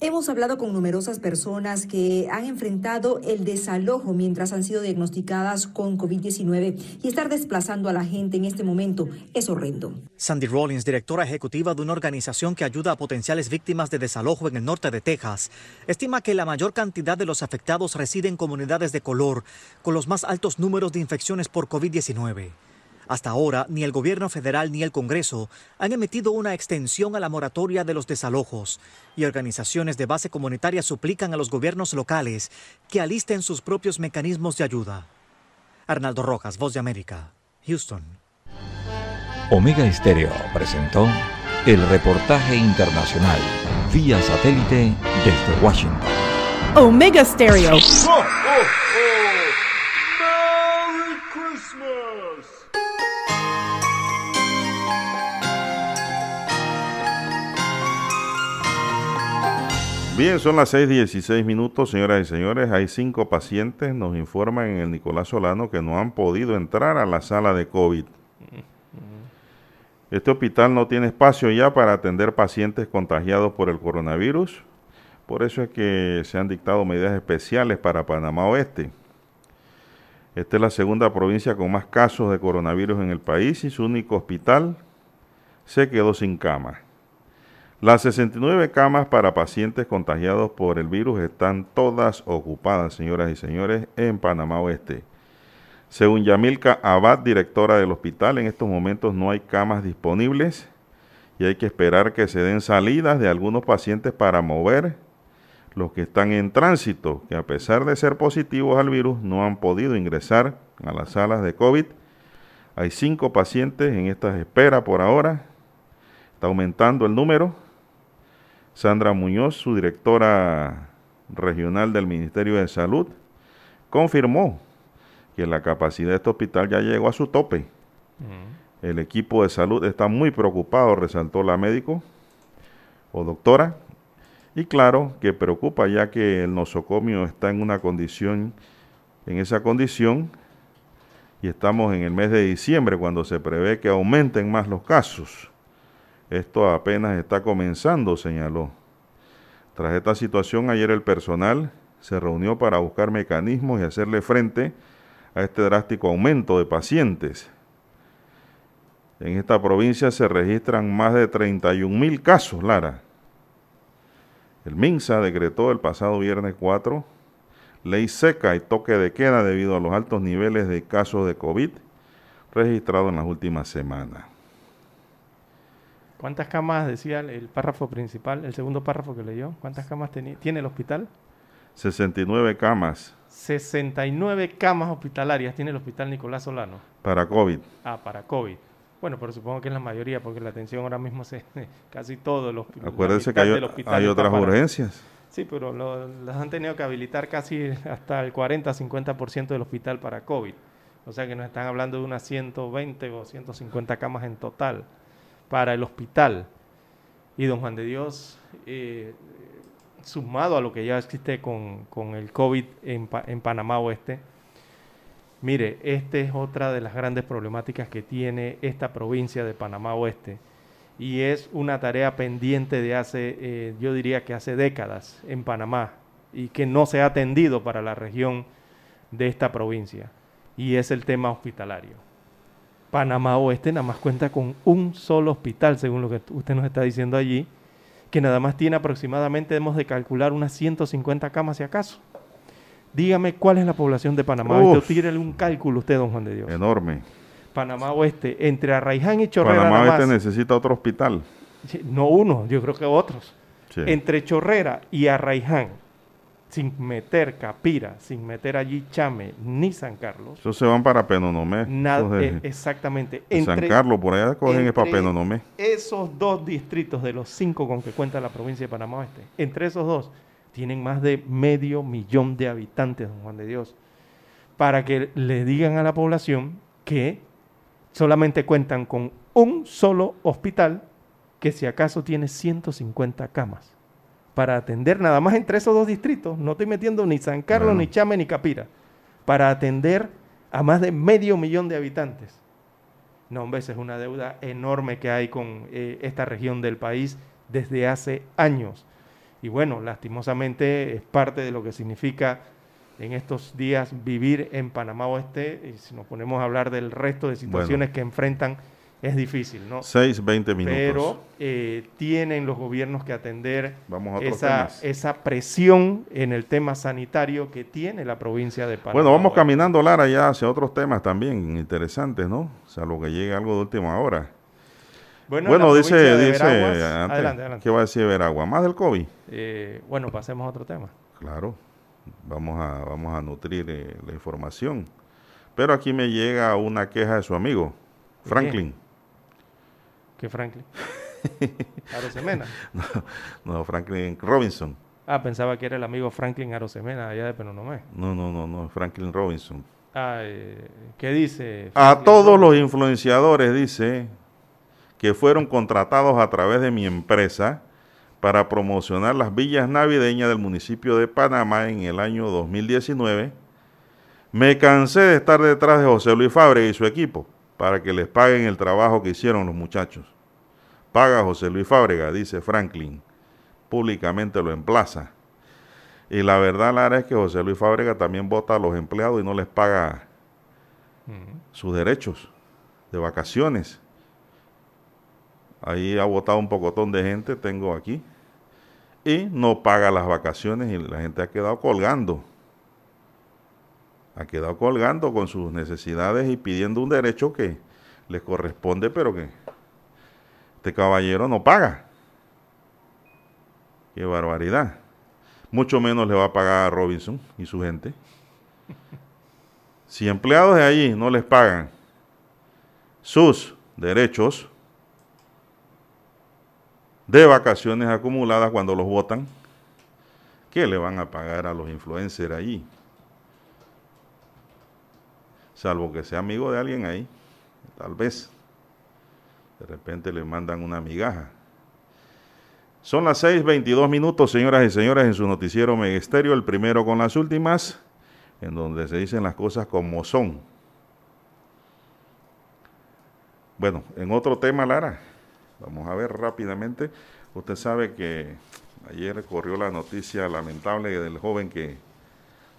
[SPEAKER 8] Hemos hablado con numerosas personas que han enfrentado el desalojo mientras han sido diagnosticadas con COVID-19 y estar desplazando a la gente en este momento es horrendo.
[SPEAKER 6] Sandy Rollins, directora ejecutiva de una organización que ayuda a potenciales víctimas de desalojo en el norte de Texas, estima que la mayor cantidad de los afectados reside en comunidades de color con los más altos números de infecciones por COVID-19. Hasta ahora, ni el gobierno federal ni el Congreso han emitido una extensión a la moratoria de los desalojos y organizaciones de base comunitaria suplican a los gobiernos locales que alisten sus propios mecanismos de ayuda. Arnaldo Rojas, Voz de América, Houston.
[SPEAKER 2] Omega Estéreo presentó el reportaje internacional vía satélite desde Washington.
[SPEAKER 9] Omega Stereo.
[SPEAKER 1] Bien, son las 6:16 minutos, señoras y señores. Hay cinco pacientes, nos informan en el Nicolás Solano, que no han podido entrar a la sala de COVID. Este hospital no tiene espacio ya para atender pacientes contagiados por el coronavirus. Por eso es que se han dictado medidas especiales para Panamá Oeste. Esta es la segunda provincia con más casos de coronavirus en el país y su único hospital se quedó sin cama. Las 69 camas para pacientes contagiados por el virus están todas ocupadas, señoras y señores, en Panamá Oeste. Según Yamilka Abad, directora del hospital, en estos momentos no hay camas disponibles y hay que esperar que se den salidas de algunos pacientes para mover los que están en tránsito, que a pesar de ser positivos al virus no han podido ingresar a las salas de COVID. Hay cinco pacientes en estas esperas por ahora. Está aumentando el número Sandra Muñoz, su directora regional del Ministerio de Salud, confirmó que la capacidad de este hospital ya llegó a su tope. El equipo de salud está muy preocupado, resaltó la médico o doctora, y claro que preocupa ya que el nosocomio está en una condición, en esa condición, y estamos en el mes de diciembre cuando se prevé que aumenten más los casos. Esto apenas está comenzando, señaló. Tras esta situación, ayer el personal se reunió para buscar mecanismos y hacerle frente a este drástico aumento de pacientes. En esta provincia se registran más de 31 mil casos, Lara. El MINSA decretó el pasado viernes 4 ley seca y toque de queda debido a los altos niveles de casos de COVID registrados en las últimas semanas.
[SPEAKER 4] ¿Cuántas camas, decía el, párrafo principal, el segundo párrafo que leyó? ¿Cuántas camas tiene el hospital?
[SPEAKER 1] 69 camas.
[SPEAKER 4] 69 camas hospitalarias tiene el hospital Nicolás Solano.
[SPEAKER 1] Para COVID.
[SPEAKER 4] Ah, para COVID. Bueno, pero supongo que es la mayoría, porque la atención ahora mismo es casi todo. Los,
[SPEAKER 1] Acuérdense que hay, otras urgencias.
[SPEAKER 4] Sí, pero las han tenido que habilitar casi hasta el 40-50% del hospital para COVID. O sea que nos están hablando de unas 120 o 150 camas en total para el hospital. Y don Juan de Dios, eh, sumado a lo que ya existe con, el COVID en, en Panamá Oeste, mire, esta es otra de las grandes problemáticas que tiene esta provincia de Panamá Oeste. Y es una tarea pendiente de hace, eh, yo diría que hace décadas en Panamá, y que no se ha atendido para la región de esta provincia. Y es el tema hospitalario. Panamá Oeste nada más cuenta con un solo hospital, según lo que usted nos está diciendo allí, que nada más tiene aproximadamente, hemos de calcular unas 150 camas si acaso. Dígame cuál es la población de Panamá Oeste. Tírele un cálculo usted, don Juan de Dios.
[SPEAKER 1] Enorme.
[SPEAKER 4] Panamá Oeste, entre Arraiján y Chorrera.
[SPEAKER 1] Panamá Oeste necesita otro hospital.
[SPEAKER 4] No uno, yo creo que otros. Entre Chorrera y Arraiján, sin meter Capira, sin meter allí Chame ni San Carlos.
[SPEAKER 1] Eso se van para Penonomé.
[SPEAKER 4] Nada, eh, exactamente.
[SPEAKER 1] San Carlos, por allá cogen es para Penonomé.
[SPEAKER 4] Esos dos distritos de los cinco con que cuenta la provincia de Panamá Oeste, entre esos dos, tienen más de medio millón de habitantes, don Juan de Dios. Para que le digan a la población que solamente cuentan con un solo hospital que si acaso tiene 150 camas para atender nada más entre esos dos distritos, no estoy metiendo ni San Carlos, ni Chame, ni Capira, para atender a más de medio millón de habitantes. No, hombre, esa es una deuda enorme que hay con eh, esta región del país desde hace años. Y bueno, lastimosamente es parte de lo que significa en estos días vivir en Panamá Oeste, y si nos ponemos a hablar del resto de situaciones que enfrentan es difícil, ¿no?
[SPEAKER 1] 6, 20 minutos.
[SPEAKER 4] Pero eh, tienen los gobiernos que atender esa, esa, presión en el tema sanitario que tiene la provincia de Panamá.
[SPEAKER 1] Bueno, vamos caminando, Lara, ya hacia otros temas también interesantes, ¿no? O sea, lo que llegue algo de última hora. Bueno, dice, dice adelante, adelante. ¿qué va a decir Veragua? ¿Más del COVID?
[SPEAKER 4] Eh, bueno, pasemos a otro tema.
[SPEAKER 1] Claro, vamos a, vamos a nutrir eh, la información. Pero aquí me llega una queja de su amigo, Franklin
[SPEAKER 4] que Franklin. Arosemena.
[SPEAKER 1] no, no, Franklin Robinson.
[SPEAKER 4] Ah, pensaba que era el amigo Franklin Arosemena allá de Penonomé.
[SPEAKER 1] No, no, no, no, Franklin Robinson.
[SPEAKER 4] Ah, eh, ¿qué dice?
[SPEAKER 1] a todos los influenciadores, dice, que fueron contratados a través de mi empresa para promocionar las villas navideñas del municipio de Panamá en el año 2019, me cansé de estar detrás de José Luis Fábrega y su equipo para que les paguen el trabajo que hicieron los muchachos. Paga José Luis Fábrega, dice Franklin. Públicamente lo emplaza. Y la verdad, Lara, es que José Luis Fábrega también vota a los empleados y no les paga sus derechos de vacaciones. Ahí ha votado un pocotón de gente, tengo aquí. Y no paga las vacaciones y la gente ha quedado colgando ha quedado colgando con sus necesidades y pidiendo un derecho que les corresponde, pero que este caballero no paga. Qué barbaridad. Mucho menos le va a pagar a Robinson y su gente. Si empleados de allí no les pagan sus derechos de vacaciones acumuladas cuando los votan, ¿qué le van a pagar a los influencers allí? Salvo que sea amigo de alguien ahí, tal vez. De repente le mandan una migaja. Son las 6:22 minutos, señoras y señores, en su noticiero Megesterio, el primero con las últimas, en donde se dicen las cosas como son. Bueno, en otro tema, Lara, vamos a ver rápidamente. Usted sabe que ayer corrió la noticia lamentable del joven que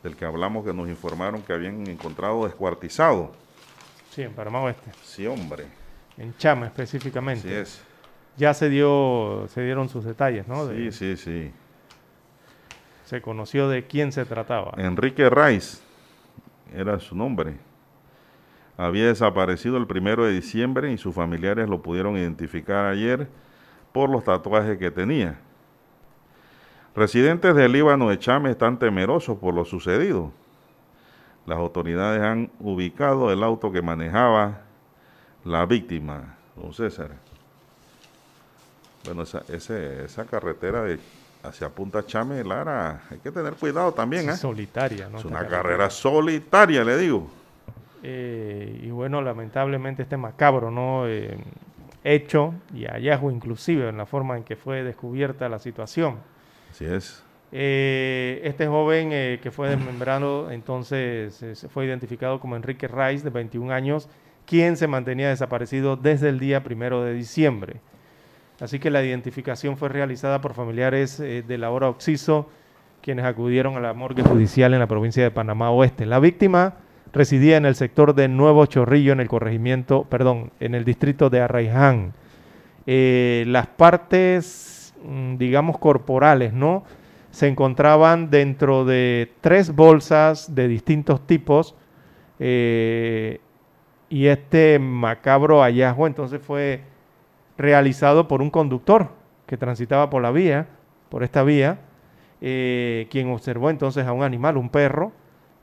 [SPEAKER 1] del que hablamos que nos informaron que habían encontrado descuartizado.
[SPEAKER 4] Sí, en Panamá Oeste.
[SPEAKER 1] Sí, hombre.
[SPEAKER 4] En Chama específicamente.
[SPEAKER 1] Sí es.
[SPEAKER 4] Ya se dio, se dieron sus detalles, ¿no?
[SPEAKER 1] sí, sí, sí.
[SPEAKER 4] Se conoció de quién se trataba.
[SPEAKER 1] Enrique Rice era su nombre. Había desaparecido el primero de diciembre y sus familiares lo pudieron identificar ayer por los tatuajes que tenía. Residentes del Líbano de Chame están temerosos por lo sucedido. Las autoridades han ubicado el auto que manejaba la víctima, don César. Bueno, esa, esa carretera de hacia Punta Chame, Lara, hay que tener cuidado también.
[SPEAKER 4] Es ¿eh? solitaria, ¿no?
[SPEAKER 1] Es una carrera solitaria, le digo.
[SPEAKER 4] Eh, y bueno, lamentablemente este macabro, ¿no? Eh, hecho y hallazgo inclusive en la forma en que fue descubierta la situación Eh, este joven eh, que fue desmembrado, entonces se fue identificado como Enrique Rice, de 21 años, quien se mantenía desaparecido desde el día primero de diciembre. Así que la identificación fue realizada por familiares eh, de la hora Oxiso, quienes acudieron a la morgue judicial en la provincia de Panamá Oeste. La víctima residía en el sector de Nuevo Chorrillo, en el corregimiento, perdón, en el distrito de Arraiján. las partes digamos, corporales, ¿no? Se encontraban dentro de tres bolsas de distintos tipos eh, y este macabro hallazgo entonces fue realizado por un conductor que transitaba por la vía, por esta vía, eh, quien observó entonces a un animal, un perro,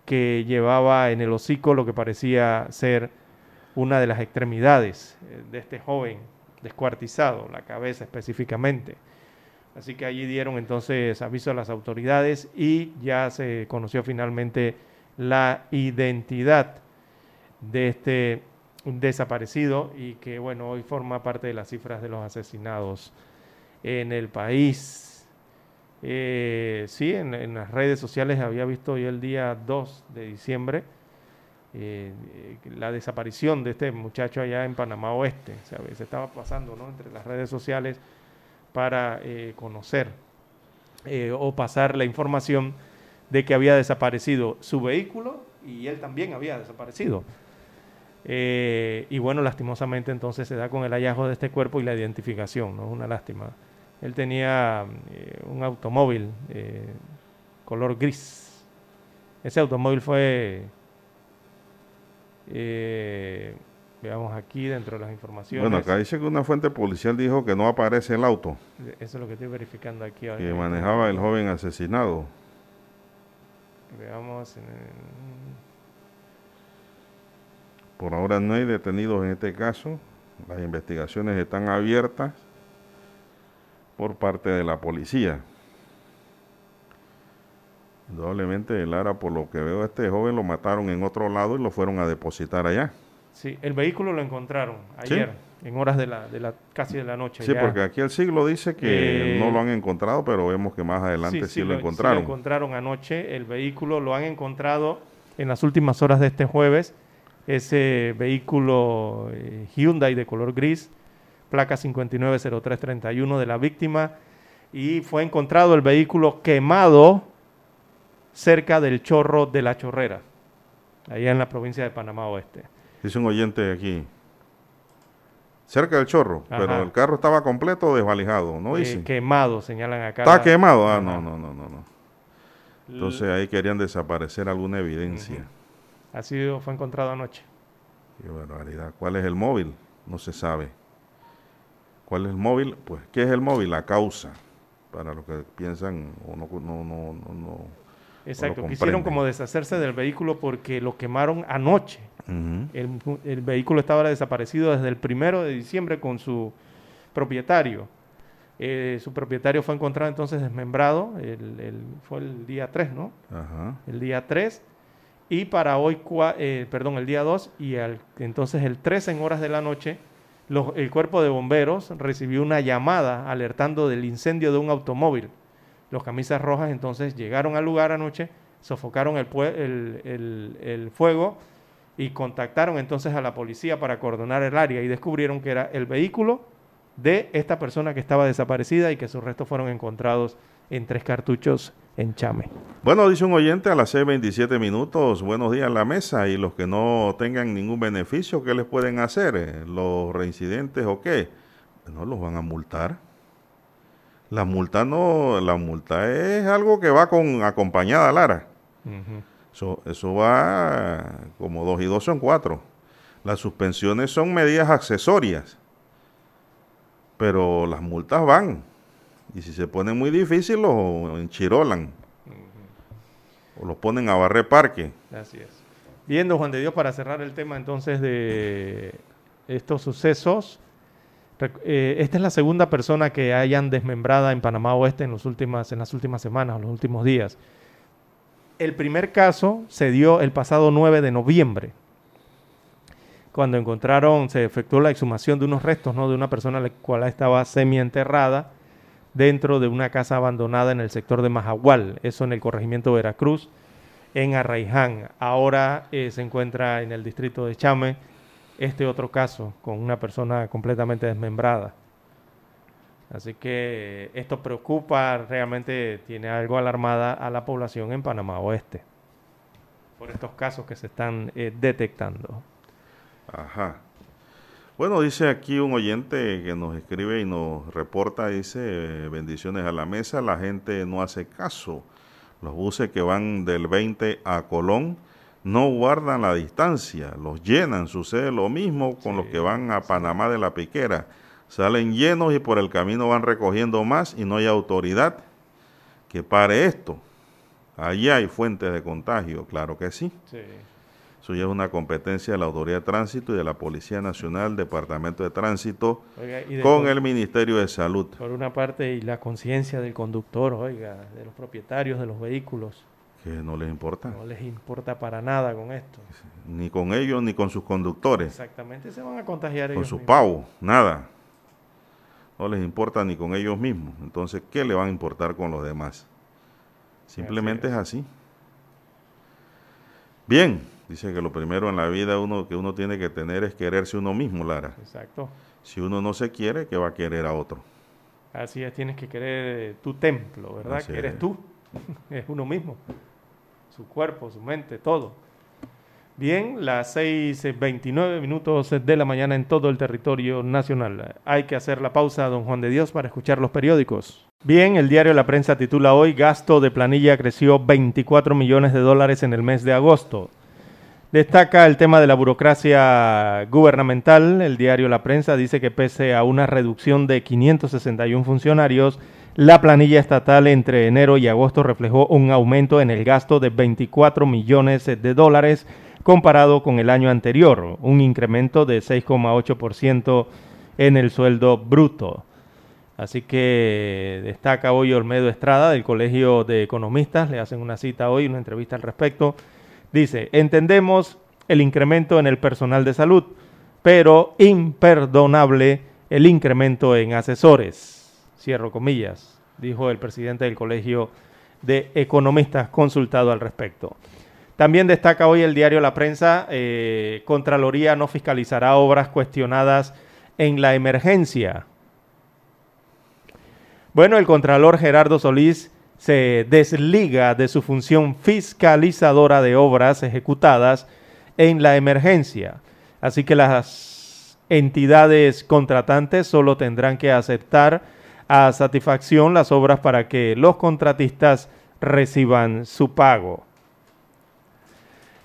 [SPEAKER 4] que llevaba en el hocico lo que parecía ser una de las extremidades eh, de este joven descuartizado, la cabeza específicamente. Así que allí dieron entonces aviso a las autoridades y ya se conoció finalmente la identidad de este desaparecido y que bueno, hoy forma parte de las cifras de los asesinados en el país. Eh, sí, en, las redes sociales había visto hoy el día 2 de diciembre eh, la desaparición de este muchacho allá en Panamá Oeste. O sea, se estaba pasando ¿no? entre las redes sociales para eh, conocer eh, o pasar la información de que había desaparecido su vehículo y él también había desaparecido. Eh, y bueno, lastimosamente entonces se da con el hallazgo de este cuerpo y la identificación, ¿no? Una lástima. Él tenía un automóvil color gris. Ese automóvil fue Veamos aquí dentro de las informaciones.
[SPEAKER 1] Bueno, acá dice que una fuente policial dijo que no aparece el auto.
[SPEAKER 4] Eso es lo que estoy verificando aquí.
[SPEAKER 1] Que manejaba el joven asesinado.
[SPEAKER 4] Veamos.
[SPEAKER 1] Por ahora no hay detenidos en este caso. Las investigaciones están abiertas por parte de la policía. Indudablemente, Lara, por lo que veo, este joven lo mataron en otro lado y lo fueron a depositar allá.
[SPEAKER 4] Sí, el vehículo lo encontraron ayer, en horas de la, de la casi de la noche.
[SPEAKER 1] Sí, porque aquí el siglo dice que no lo han encontrado, pero vemos que más adelante sí, lo, encontraron. Sí
[SPEAKER 4] lo encontraron anoche, el vehículo lo han encontrado en las últimas horas de este jueves, ese vehículo eh, Hyundai de color gris, placa 590331 de la víctima, y fue encontrado el vehículo quemado cerca del chorro de la chorrera, allá en la provincia de Panamá Oeste.
[SPEAKER 1] Dice un oyente aquí. Cerca del chorro, pero el carro estaba completo o desvalijado, ¿no
[SPEAKER 4] eh, quemado, señalan acá.
[SPEAKER 1] Está quemado, ah, no, no, no, no, no. Entonces ahí querían desaparecer alguna evidencia.
[SPEAKER 4] Ha sido, fue encontrado anoche.
[SPEAKER 1] Qué barbaridad. ¿Cuál es el móvil? No se sabe. ¿Cuál es el móvil? Pues, ¿qué es el móvil? La causa. Para los que piensan o no, no, no, no
[SPEAKER 4] Exacto, quisieron como deshacerse del vehículo porque lo quemaron anoche. el, vehículo estaba desaparecido desde el primero de diciembre con su propietario. Eh, su propietario fue encontrado entonces desmembrado, el, fue el día 3, ¿no? El día 3. Y para hoy, eh, perdón, el día 2 y entonces el 3 en horas de la noche, el cuerpo de bomberos recibió una llamada alertando del incendio de un automóvil los camisas rojas entonces llegaron al lugar anoche, sofocaron el, fuego y contactaron entonces a la policía para coordinar el área y descubrieron que era el vehículo de esta persona que estaba desaparecida y que sus restos fueron encontrados en tres cartuchos en Chame.
[SPEAKER 1] Bueno, dice un oyente a las 6.27 minutos, buenos días a la mesa y los que no tengan ningún beneficio, ¿qué les pueden hacer? ¿Los reincidentes o qué? No los van a multar. La multa no, la multa es algo que va con acompañada, Lara. eso, eso va como dos y dos son cuatro. Las suspensiones son medidas accesorias, pero las multas van. Y si se pone muy difícil, los enchirolan. O los ponen a barrer parque.
[SPEAKER 4] Así es. Viendo, Juan de Dios, para cerrar el tema entonces de estos sucesos, eh, esta es la segunda persona que hayan desmembrada en Panamá Oeste en, las últimas semanas, en los últimos días. El primer caso se dio el pasado 9 de noviembre, cuando encontraron, se efectuó la exhumación de unos restos ¿no? de una persona la cual estaba semienterrada dentro de una casa abandonada en el sector de Majagual, eso en el corregimiento Veracruz, en Arraiján. Ahora eh, se encuentra en el distrito de Chame este otro caso con una persona completamente desmembrada. Así que esto preocupa, realmente tiene algo alarmada a la población en Panamá Oeste por estos casos que se están eh, detectando.
[SPEAKER 1] Ajá. Bueno, dice aquí un oyente que nos escribe y nos reporta, dice, bendiciones a la mesa, la gente no hace caso. Los buses que van del 20 a Colón no guardan la distancia, los llenan. Sucede lo mismo con los que van a Panamá de la Piquera. Salen llenos y por el camino van recogiendo más y no hay autoridad que pare esto. Allí hay fuentes de contagio, claro que sí. sí. Eso ya es una competencia de la Autoridad de Tránsito y de la Policía Nacional, Departamento de Tránsito, con el Ministerio de Salud.
[SPEAKER 4] Por una parte, y la conciencia del conductor, oiga, de los propietarios de los vehículos.
[SPEAKER 1] Que no les importa.
[SPEAKER 4] No les importa para nada con esto.
[SPEAKER 1] Ni con ellos, ni con sus conductores.
[SPEAKER 4] Exactamente, se van a contagiar
[SPEAKER 1] Con sus pavos, nada. No les importa ni con ellos mismos. Entonces, ¿qué le van a importar con los demás? Simplemente es. así. Bien, dice que lo primero en la vida uno que uno tiene que tener es quererse uno mismo, Lara.
[SPEAKER 4] Exacto.
[SPEAKER 1] Si uno no se quiere, ¿qué va a querer a otro?
[SPEAKER 4] Así es, tienes que querer tu templo, ¿verdad? que eres tú, es uno mismo. Su cuerpo, su mente, todo. Bien, las 6.29 minutos de la mañana en todo el territorio nacional. Hay que hacer la pausa, don Juan de Dios, para escuchar los periódicos. Bien, el diario La Prensa titula hoy, gasto de planilla creció 24 millones de dólares en el mes de agosto. Destaca el tema de la burocracia gubernamental. El diario La Prensa dice que pese a una reducción de 561 funcionarios, la planilla estatal entre enero y agosto reflejó un aumento en el gasto de 24 millones de dólares comparado con el año anterior, un incremento de 6,8% en el sueldo bruto. Así que destaca hoy Olmedo Estrada del Colegio de Economistas, le hacen una cita hoy, una entrevista al respecto. Dice, entendemos el incremento en el personal de salud, pero imperdonable el incremento en asesores. Cierro comillas, dijo el presidente del Colegio de Economistas consultado al respecto. También destaca hoy el diario La Prensa, eh, Contraloría no fiscalizará obras cuestionadas en la emergencia. Bueno, el Contralor Gerardo Solís se desliga de su función fiscalizadora de obras ejecutadas en la emergencia. Así que las entidades contratantes solo tendrán que aceptar a satisfacción las obras para que los contratistas reciban su pago.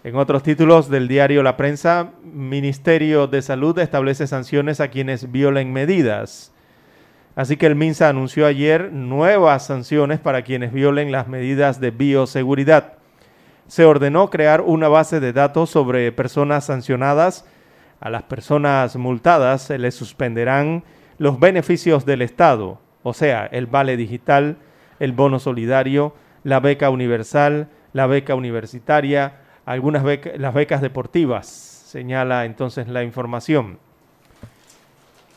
[SPEAKER 4] En otros títulos del diario La Prensa, Ministerio de Salud establece sanciones a quienes violen medidas. Así que el MINSA anunció ayer nuevas sanciones para quienes violen las medidas de bioseguridad. Se ordenó crear una base de datos sobre personas sancionadas. A las personas multadas se les suspenderán los beneficios del Estado, o sea, el vale digital, el bono solidario, la beca universal, la beca universitaria, algunas becas, las becas deportivas, señala entonces la información.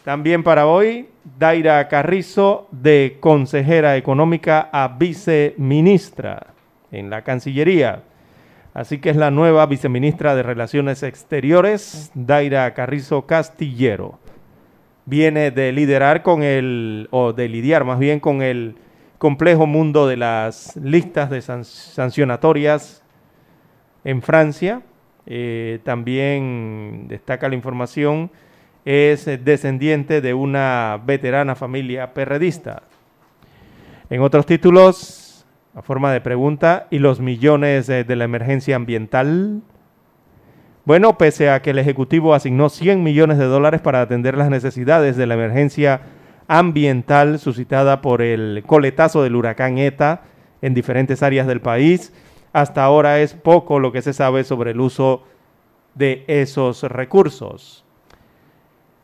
[SPEAKER 4] También para hoy, Daira Carrizo de consejera económica a viceministra en la Cancillería. Así que es la nueva viceministra de Relaciones Exteriores, Daira Carrizo Castillero. Viene de liderar con el, o de lidiar más bien con el complejo mundo de las listas de sancionatorias en Francia. Eh, también destaca la información, es descendiente de una veterana familia perredista. En otros títulos, a forma de pregunta, ¿y los millones de, de la emergencia ambiental? Bueno, pese a que el Ejecutivo asignó 100 millones de dólares para atender las necesidades de la emergencia ambiental suscitada por el coletazo del huracán ETA en diferentes áreas del país, hasta ahora es poco lo que se sabe sobre el uso de esos recursos.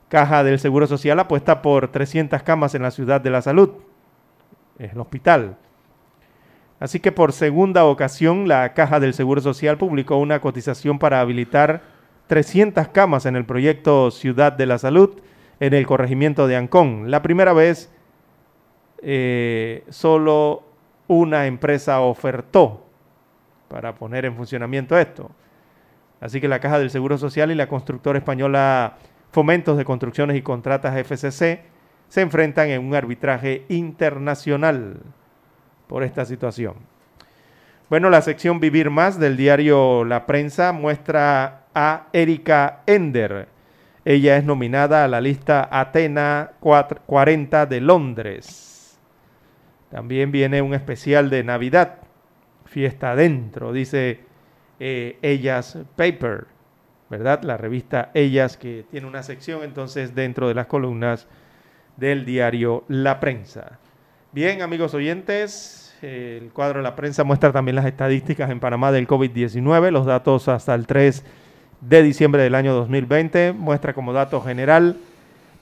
[SPEAKER 4] Caja del Seguro Social apuesta por 300 camas en la ciudad de la salud, el hospital. Así que por segunda ocasión la Caja del Seguro Social publicó una cotización para habilitar 300 camas en el proyecto Ciudad de la Salud en el corregimiento de Ancón. La primera vez eh, solo una empresa ofertó para poner en funcionamiento esto. Así que la Caja del Seguro Social y la constructora española Fomentos de Construcciones y Contratas FCC se enfrentan en un arbitraje internacional por esta situación. Bueno, la sección Vivir Más del diario La Prensa muestra a Erika Ender. Ella es nominada a la lista Atena 40 de Londres. También viene un especial de Navidad fiesta adentro, dice eh, Ellas Paper, ¿verdad? La revista Ellas que tiene una sección entonces dentro de las columnas del diario La Prensa. Bien, amigos oyentes, El cuadro de la prensa muestra también las estadísticas en Panamá del COVID-19, los datos hasta el 3 de diciembre del año 2020, muestra como dato general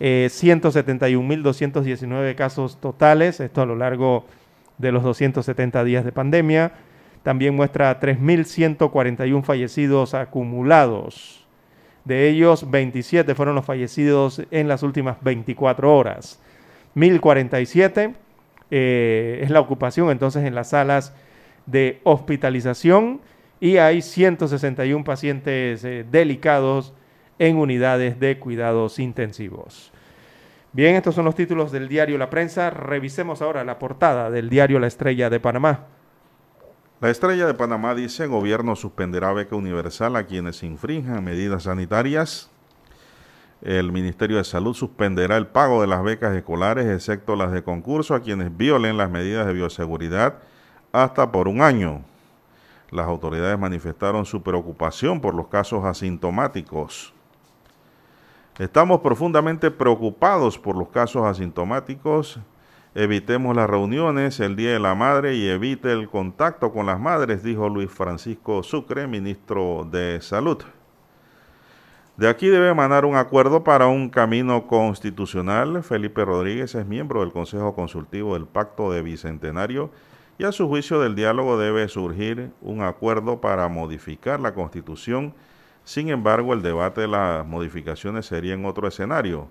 [SPEAKER 4] eh, 171.219 casos totales, esto a lo largo de los 270 días de pandemia. También muestra 3.141 fallecidos acumulados. De ellos, 27 fueron los fallecidos en las últimas 24 horas. 1.047 eh, es la ocupación entonces en las salas de hospitalización y hay 161 pacientes eh, delicados en unidades de cuidados intensivos. Bien, estos son los títulos del diario La Prensa. Revisemos ahora la portada del diario La Estrella de Panamá.
[SPEAKER 1] La Estrella de Panamá dice, gobierno suspenderá beca universal a quienes infrinjan medidas sanitarias. El Ministerio de Salud suspenderá el pago de las becas escolares, excepto las de concurso, a quienes violen las medidas de bioseguridad hasta por un año. Las autoridades manifestaron su preocupación por los casos asintomáticos. Estamos profundamente preocupados por los casos asintomáticos. Evitemos las reuniones el Día de la Madre y evite el contacto con las madres, dijo Luis Francisco Sucre, ministro de Salud. De aquí debe emanar un acuerdo para un camino constitucional. Felipe Rodríguez es miembro del Consejo Consultivo del Pacto de Bicentenario y a su juicio del diálogo debe surgir un acuerdo para modificar la Constitución sin embargo, el debate de las modificaciones sería en otro escenario.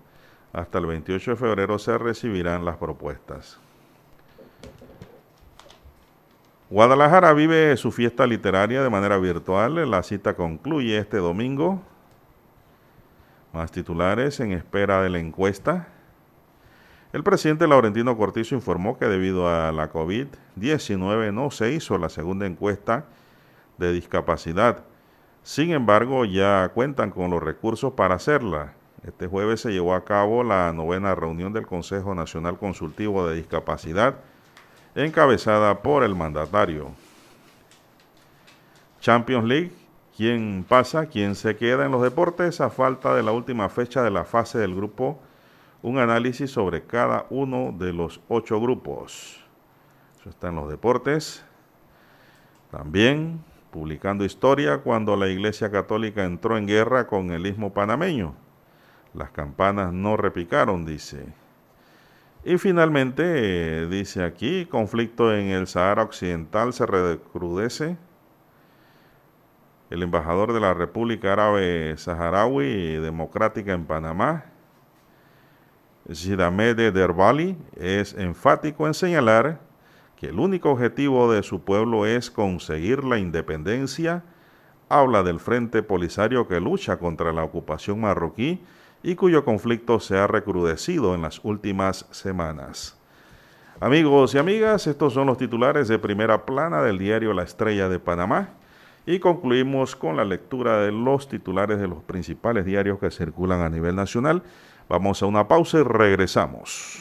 [SPEAKER 1] Hasta el 28 de febrero se recibirán las propuestas. Guadalajara vive su fiesta literaria de manera virtual. La cita concluye este domingo. Más titulares en espera de la encuesta. El presidente Laurentino Cortizo informó que debido a la COVID-19 no se hizo la segunda encuesta de discapacidad. Sin embargo, ya cuentan con los recursos para hacerla. Este jueves se llevó a cabo la novena reunión del Consejo Nacional Consultivo de Discapacidad, encabezada por el mandatario. Champions League, ¿quién pasa? ¿Quién se queda en los deportes? A falta de la última fecha de la fase del grupo, un análisis sobre cada uno de los ocho grupos. Eso está en los deportes. También publicando historia cuando la Iglesia Católica entró en guerra con el istmo panameño. Las campanas no repicaron, dice. Y finalmente, eh, dice aquí, conflicto en el Sahara Occidental se recrudece. El embajador de la República Árabe Saharaui Democrática en Panamá, Zidamed Derbali, es enfático en señalar que el único objetivo de su pueblo es conseguir la independencia, habla del Frente Polisario que lucha contra la ocupación marroquí y cuyo conflicto se ha recrudecido en las últimas semanas. Amigos y amigas, estos son los titulares de primera plana del diario La Estrella de Panamá y concluimos con la lectura de los titulares de los principales diarios que circulan a nivel nacional. Vamos a una pausa y regresamos.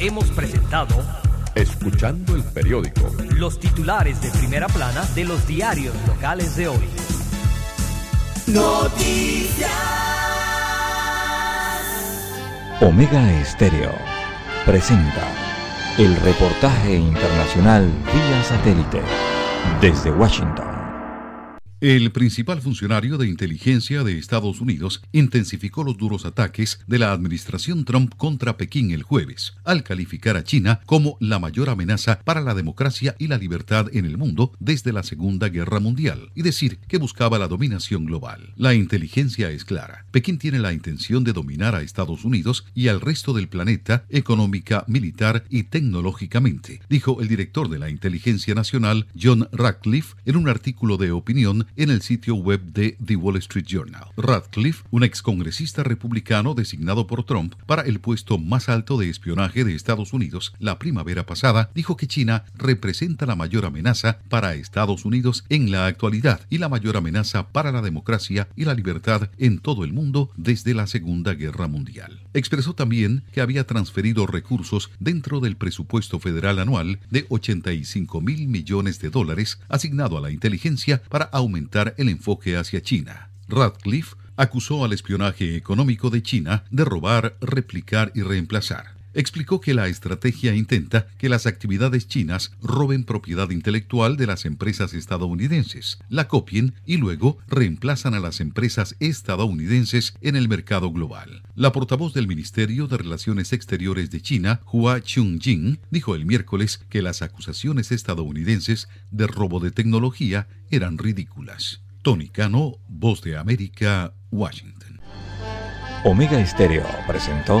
[SPEAKER 10] Hemos presentado
[SPEAKER 11] Escuchando el periódico.
[SPEAKER 10] Los titulares de primera plana de los diarios locales de hoy.
[SPEAKER 3] Noticias.
[SPEAKER 2] Omega Estéreo presenta el reportaje internacional vía satélite desde Washington.
[SPEAKER 12] El principal funcionario de inteligencia de Estados Unidos intensificó los duros ataques de la administración Trump contra Pekín el jueves, al calificar a China como la mayor amenaza para la democracia y la libertad en el mundo desde la Segunda Guerra Mundial, y decir que buscaba la dominación global. La inteligencia es clara. Pekín tiene la intención de dominar a Estados Unidos y al resto del planeta económica, militar y tecnológicamente, dijo el director de la Inteligencia Nacional, John Radcliffe, en un artículo de opinión en el sitio web de The Wall Street Journal. Radcliffe, un excongresista republicano designado por Trump para el puesto más alto de espionaje de Estados Unidos la primavera pasada, dijo que China representa la mayor amenaza para Estados Unidos en la actualidad y la mayor amenaza para la democracia y la libertad en todo el mundo desde la Segunda Guerra Mundial. Expresó también que había transferido recursos dentro del presupuesto federal anual de 85 mil millones de dólares asignado a la inteligencia para aumentar el enfoque hacia China. Radcliffe acusó al espionaje económico de China de robar, replicar y reemplazar explicó que la estrategia intenta que las actividades chinas roben propiedad intelectual de las empresas estadounidenses, la copien y luego reemplazan a las empresas estadounidenses en el mercado global. La portavoz del Ministerio de Relaciones Exteriores de China, Hua Chung-jing, dijo el miércoles que las acusaciones estadounidenses de robo de tecnología eran ridículas. Tony Cano, Voz de América, Washington.
[SPEAKER 2] Omega Estéreo presentó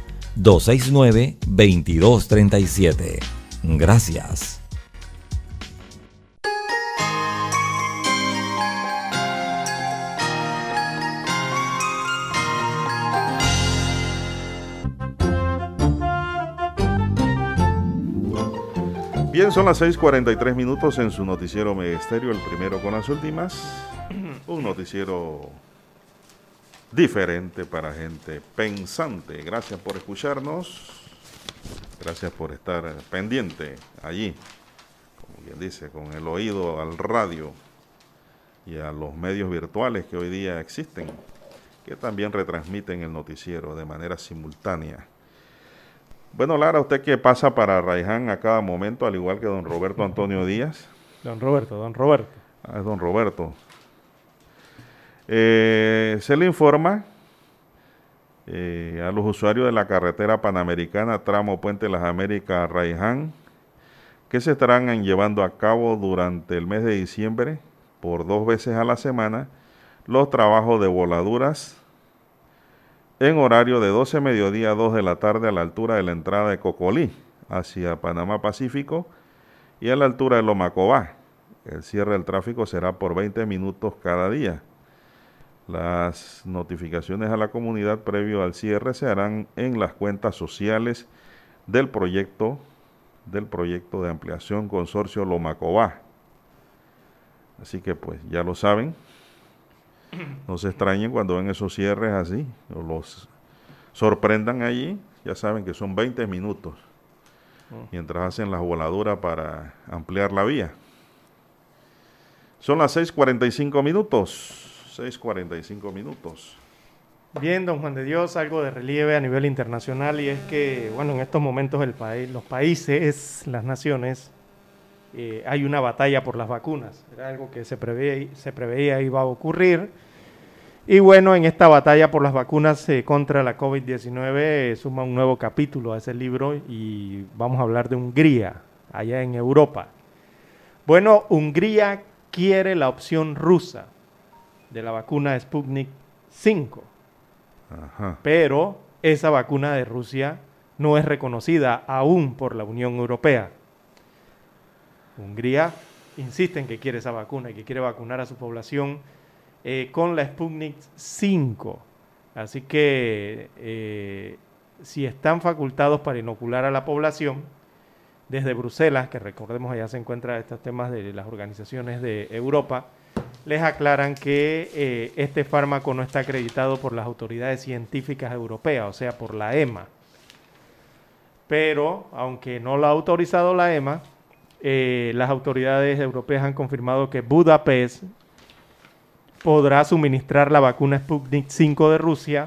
[SPEAKER 2] 269-2237. Gracias.
[SPEAKER 1] Bien, son las 6:43 minutos en su noticiero Megesterio, el primero con las últimas. Un noticiero diferente para gente pensante. Gracias por escucharnos. Gracias por estar pendiente allí, como bien dice, con el oído al radio y a los medios virtuales que hoy día existen, que también retransmiten el noticiero de manera simultánea. Bueno, Lara, usted que pasa para Raiján a cada momento, al igual que don Roberto Antonio Díaz.
[SPEAKER 4] Don Roberto, don Roberto.
[SPEAKER 1] Ah, es don Roberto. Eh, se le informa eh, a los usuarios de la carretera panamericana tramo Puente Las Américas Raiján que se estarán llevando a cabo durante el mes de diciembre por dos veces a la semana los trabajos de voladuras en horario de 12 mediodía a 2 de la tarde a la altura de la entrada de Cocolí hacia Panamá Pacífico y a la altura de Lomacobá. El cierre del tráfico será por 20 minutos cada día. Las notificaciones a la comunidad previo al cierre se harán en las cuentas sociales del proyecto del proyecto de ampliación consorcio Lomacobá. Así que pues ya lo saben, no se extrañen cuando ven esos cierres así, o los sorprendan allí, ya saben que son 20 minutos, oh. mientras hacen las voladuras para ampliar la vía. Son las 6.45 minutos, 6.45 minutos.
[SPEAKER 4] Bien, don Juan de Dios, algo de relieve a nivel internacional y es que, bueno, en estos momentos el país, los países, las naciones, eh, hay una batalla por las vacunas. Era algo que se preveía, se preveía iba a ocurrir. Y bueno, en esta batalla por las vacunas eh, contra la COVID-19 eh, suma un nuevo capítulo a ese libro y vamos a hablar de Hungría, allá en Europa. Bueno, Hungría quiere la opción rusa de la vacuna Sputnik 5, pero esa vacuna de Rusia no es reconocida aún por la Unión Europea. Hungría insiste en que quiere esa vacuna y que quiere vacunar a su población eh, con la Sputnik 5. Así que eh, si están facultados para inocular a la población, desde Bruselas, que recordemos allá se encuentran estos temas de las organizaciones de Europa, les aclaran que eh, este fármaco no está acreditado por las autoridades científicas europeas, o sea, por la EMA. Pero, aunque no lo ha autorizado la EMA, eh, las autoridades europeas han confirmado que Budapest podrá suministrar la vacuna Sputnik 5 de Rusia,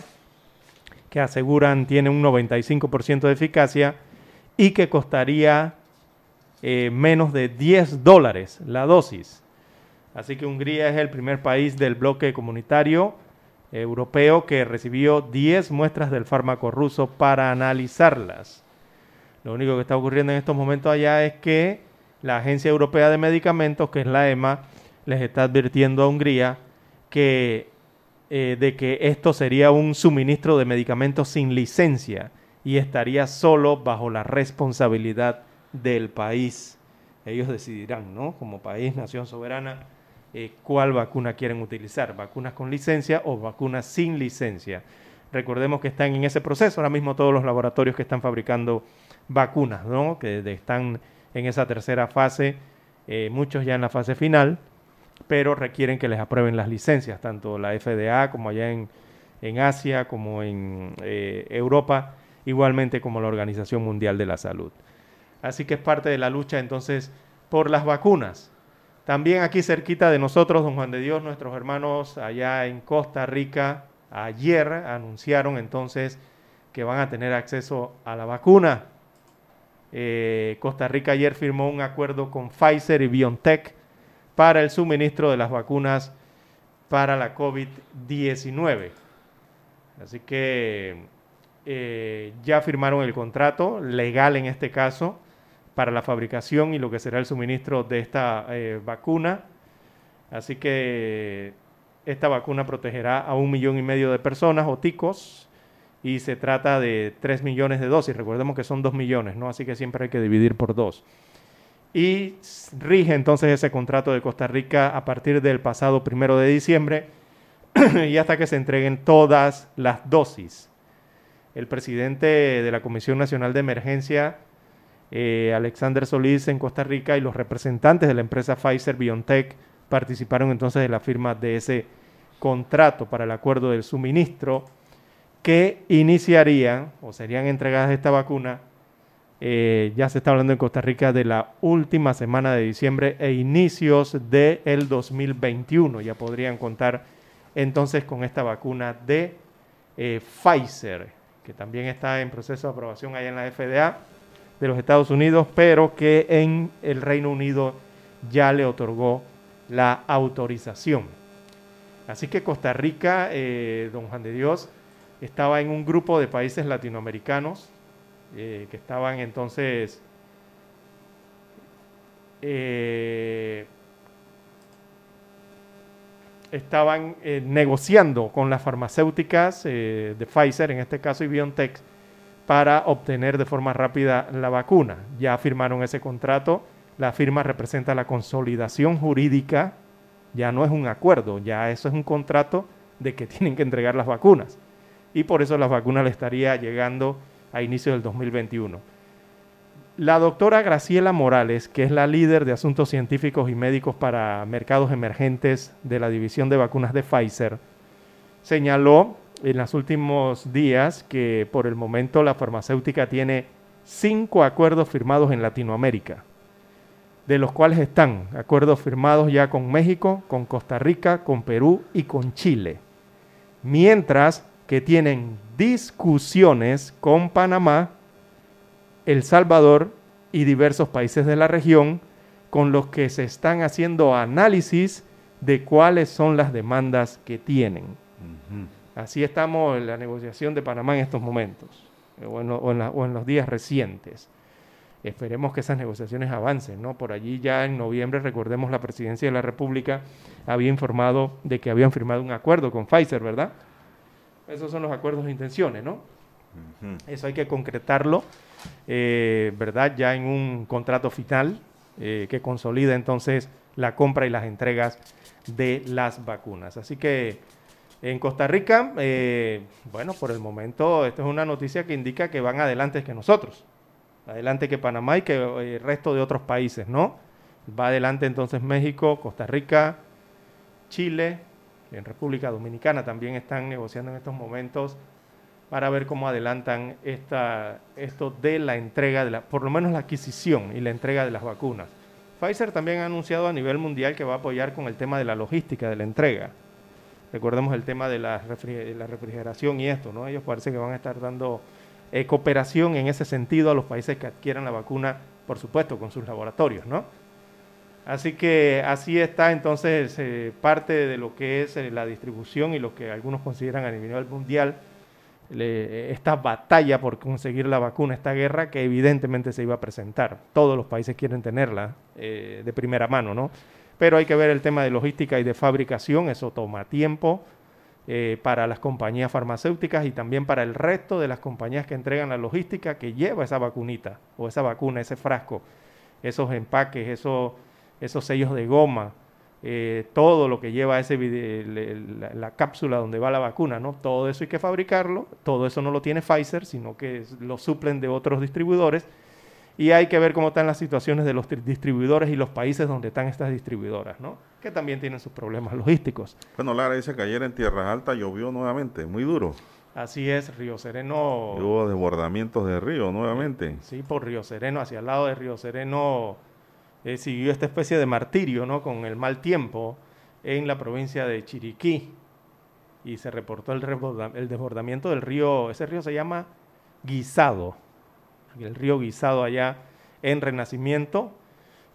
[SPEAKER 4] que aseguran tiene un 95% de eficacia y que costaría eh, menos de 10 dólares la dosis. Así que Hungría es el primer país del bloque comunitario europeo que recibió 10 muestras del fármaco ruso para analizarlas. Lo único que está ocurriendo en estos momentos allá es que la Agencia Europea de Medicamentos, que es la EMA, les está advirtiendo a Hungría que, eh, de que esto sería un suministro de medicamentos sin licencia y estaría solo bajo la responsabilidad del país. Ellos decidirán, ¿no? Como país, nación soberana, eh, cuál vacuna quieren utilizar, vacunas con licencia o vacunas sin licencia. Recordemos que están en ese proceso ahora mismo todos los laboratorios que están fabricando vacunas, ¿no? Que están en esa tercera fase, eh, muchos ya en la fase final, pero requieren que les aprueben las licencias, tanto la FDA como allá en, Asia, como en eh, Europa, igualmente como la Organización Mundial de la Salud. Así que es parte de la lucha entonces por las vacunas. También aquí cerquita de nosotros, don Juan de Dios, nuestros hermanos allá en Costa Rica, ayer anunciaron entonces que van a tener acceso a la vacuna. Eh, Costa Rica ayer firmó un acuerdo con Pfizer y BioNTech para el suministro de las vacunas para la COVID-19. Así que eh, ya firmaron el contrato, legal en este caso, para la fabricación y lo que será el suministro de esta eh, vacuna. Así que esta vacuna protegerá a un millón y medio de personas o ticos y se trata de tres millones de dosis. Recordemos que son dos millones, ¿no? Así que siempre hay que dividir por dos. Y rige entonces ese contrato de Costa Rica a partir del pasado primero de diciembre y hasta que se entreguen todas las dosis. El presidente de la Comisión Nacional de Emergencia, eh, Alexander Solís, en Costa Rica, y los representantes de la empresa Pfizer BioNTech participaron entonces de la firma de ese contrato para el acuerdo del suministro que iniciaría o serían entregadas esta vacuna. Eh, ya se está hablando en Costa Rica de la última semana de diciembre e inicios del 2021. Ya podrían contar entonces con esta vacuna de eh, Pfizer, que también está en proceso de aprobación allá en la FDA de los Estados Unidos, pero que en el Reino Unido ya le otorgó la autorización. Así que Costa Rica, eh, don Juan de Dios, estaba en un grupo de países latinoamericanos eh, que estaban entonces eh, estaban negociando con las farmacéuticas de Pfizer, en este caso y BioNTech, para obtener de forma rápida la vacuna. Ya firmaron ese contrato la firma representa la consolidación jurídica, ya no es un acuerdo, ya eso es un contrato de que tienen que entregar las vacunas. Y por eso las vacunas le estaría llegando a inicio del 2021. La doctora Graciela Morales, que es la líder de asuntos científicos y médicos para mercados emergentes de la división de vacunas de Pfizer, señaló en los últimos días que por el momento la farmacéutica tiene cinco acuerdos firmados en Latinoamérica de los cuales están acuerdos firmados ya con México, con Costa Rica, con Perú y con Chile. Mientras que tienen discusiones con Panamá, El Salvador y diversos países de la región con los que se están haciendo análisis de cuáles son las demandas que tienen. Así estamos en la negociación de Panamá en estos momentos, o en los días recientes. Esperemos que esas negociaciones avancen, ¿no? Por allí ya en noviembre, recordemos, la presidencia de la República había informado de que habían firmado un acuerdo con Pfizer, ¿verdad? Esos son los acuerdos de intenciones, ¿no? Eso hay que concretarlo, eh, ¿verdad? Ya en un contrato final eh, que consolida entonces la compra y las entregas de las vacunas. Así que en Costa Rica, eh, bueno, por el momento, esto es una noticia que indica que van adelante que nosotros adelante que Panamá y que eh, el resto de otros países, ¿no? Va adelante entonces México, Costa Rica, Chile, en República Dominicana también están negociando en estos momentos para ver cómo adelantan esta, esto de la entrega, de la, por lo menos la adquisición y la entrega de las vacunas. Pfizer también ha anunciado a nivel mundial que va a apoyar con el tema de la logística de la entrega. Recordemos el tema de la, refrigeración y esto, ¿no? Ellos parece que van a estar dando eh, cooperación en ese sentido a los países que adquieran la vacuna, por supuesto, con sus laboratorios, ¿no? Así que así está entonces eh, parte de lo que es eh, la distribución y lo que algunos consideran a nivel mundial esta batalla por conseguir la vacuna, esta guerra que evidentemente se iba a presentar. Todos los países quieren tenerla de primera mano, ¿no? Pero hay que ver el tema de logística y de fabricación, eso toma tiempo, eh, para las compañías farmacéuticas y también para el resto de las compañías que entregan la logística que lleva esa vacunita o esa vacuna, ese frasco, esos empaques, esos, sellos de goma, eh, todo lo que lleva ese la, cápsula donde va la vacuna, ¿no? Todo eso hay que fabricarlo, todo eso no lo tiene Pfizer, sino que lo suplen de otros distribuidores y hay que ver cómo están las situaciones de los distribuidores y los países donde están estas distribuidoras, ¿no? Que también tienen sus problemas logísticos.
[SPEAKER 1] Bueno, Lara dice que ayer en Tierra Alta llovió nuevamente, muy duro.
[SPEAKER 4] Así es, Río Sereno.
[SPEAKER 1] Hubo desbordamientos de río nuevamente.
[SPEAKER 4] Sí, por Río Sereno, hacia el lado de Río Sereno eh, siguió esta especie de martirio, ¿no? Con el mal tiempo en la provincia de Chiriquí. Y se reportó el, el desbordamiento del río, ese río se llama Guisado, el río Guisado allá en Renacimiento,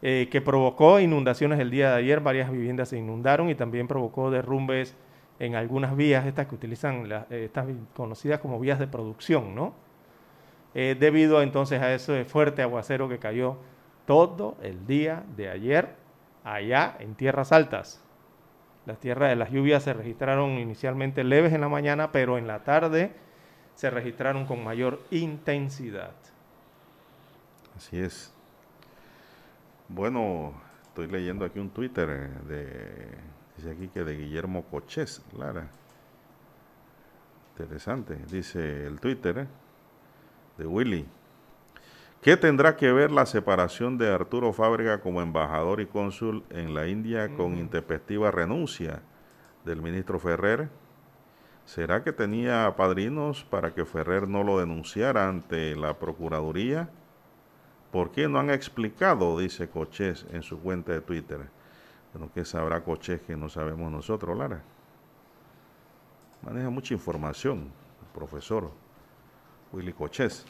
[SPEAKER 4] eh, que provocó inundaciones el día de ayer, varias viviendas se inundaron y también provocó derrumbes en algunas vías, estas que utilizan, eh, estas conocidas como vías de producción, ¿no? Eh, debido entonces a ese fuerte aguacero que cayó todo el día de ayer allá en tierras altas. Las tierras de las lluvias se registraron inicialmente leves en la mañana, pero en la tarde se registraron con mayor intensidad.
[SPEAKER 1] Así es. Bueno, estoy leyendo aquí un Twitter eh, de Dice aquí que de Guillermo Cochés, Lara. Interesante, dice el Twitter ¿eh? de Willy. ¿Qué tendrá que ver la separación de Arturo Fábrega como embajador y cónsul en la India con intempestiva renuncia del ministro Ferrer? ¿Será que tenía padrinos para que Ferrer no lo denunciara ante la Procuraduría? ¿Por qué no han explicado, dice Cochés en su cuenta de Twitter? Bueno, ¿qué sabrá Cochés que no sabemos nosotros, Lara? Maneja mucha información el profesor Willy Cochés.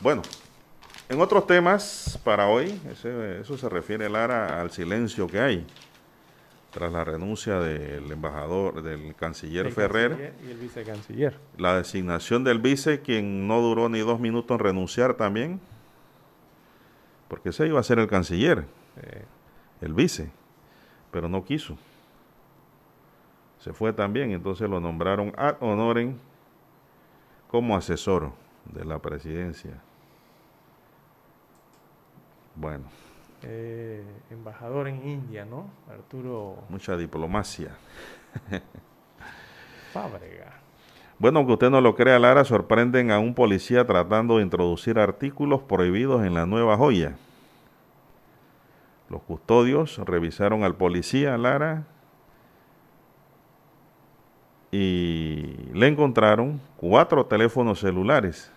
[SPEAKER 1] Bueno, en otros temas para hoy, eso se refiere, Lara, al silencio que hay tras la renuncia del embajador, del canciller Ferrer.
[SPEAKER 4] y el vicecanciller.
[SPEAKER 1] La designación del vice, quien no duró ni dos minutos en renunciar también porque ese iba a ser el canciller, el vice, pero no quiso. Se fue también, entonces lo nombraron ad honorem como asesor de la presidencia. Bueno.
[SPEAKER 4] Eh, embajador en India, ¿no? Arturo.
[SPEAKER 1] Mucha diplomacia.
[SPEAKER 4] Fábrega.
[SPEAKER 1] Bueno, que usted no lo crea, Lara, sorprenden a un policía tratando de introducir artículos prohibidos en la nueva joya. Los custodios revisaron al policía, Lara, y le encontraron cuatro teléfonos celulares,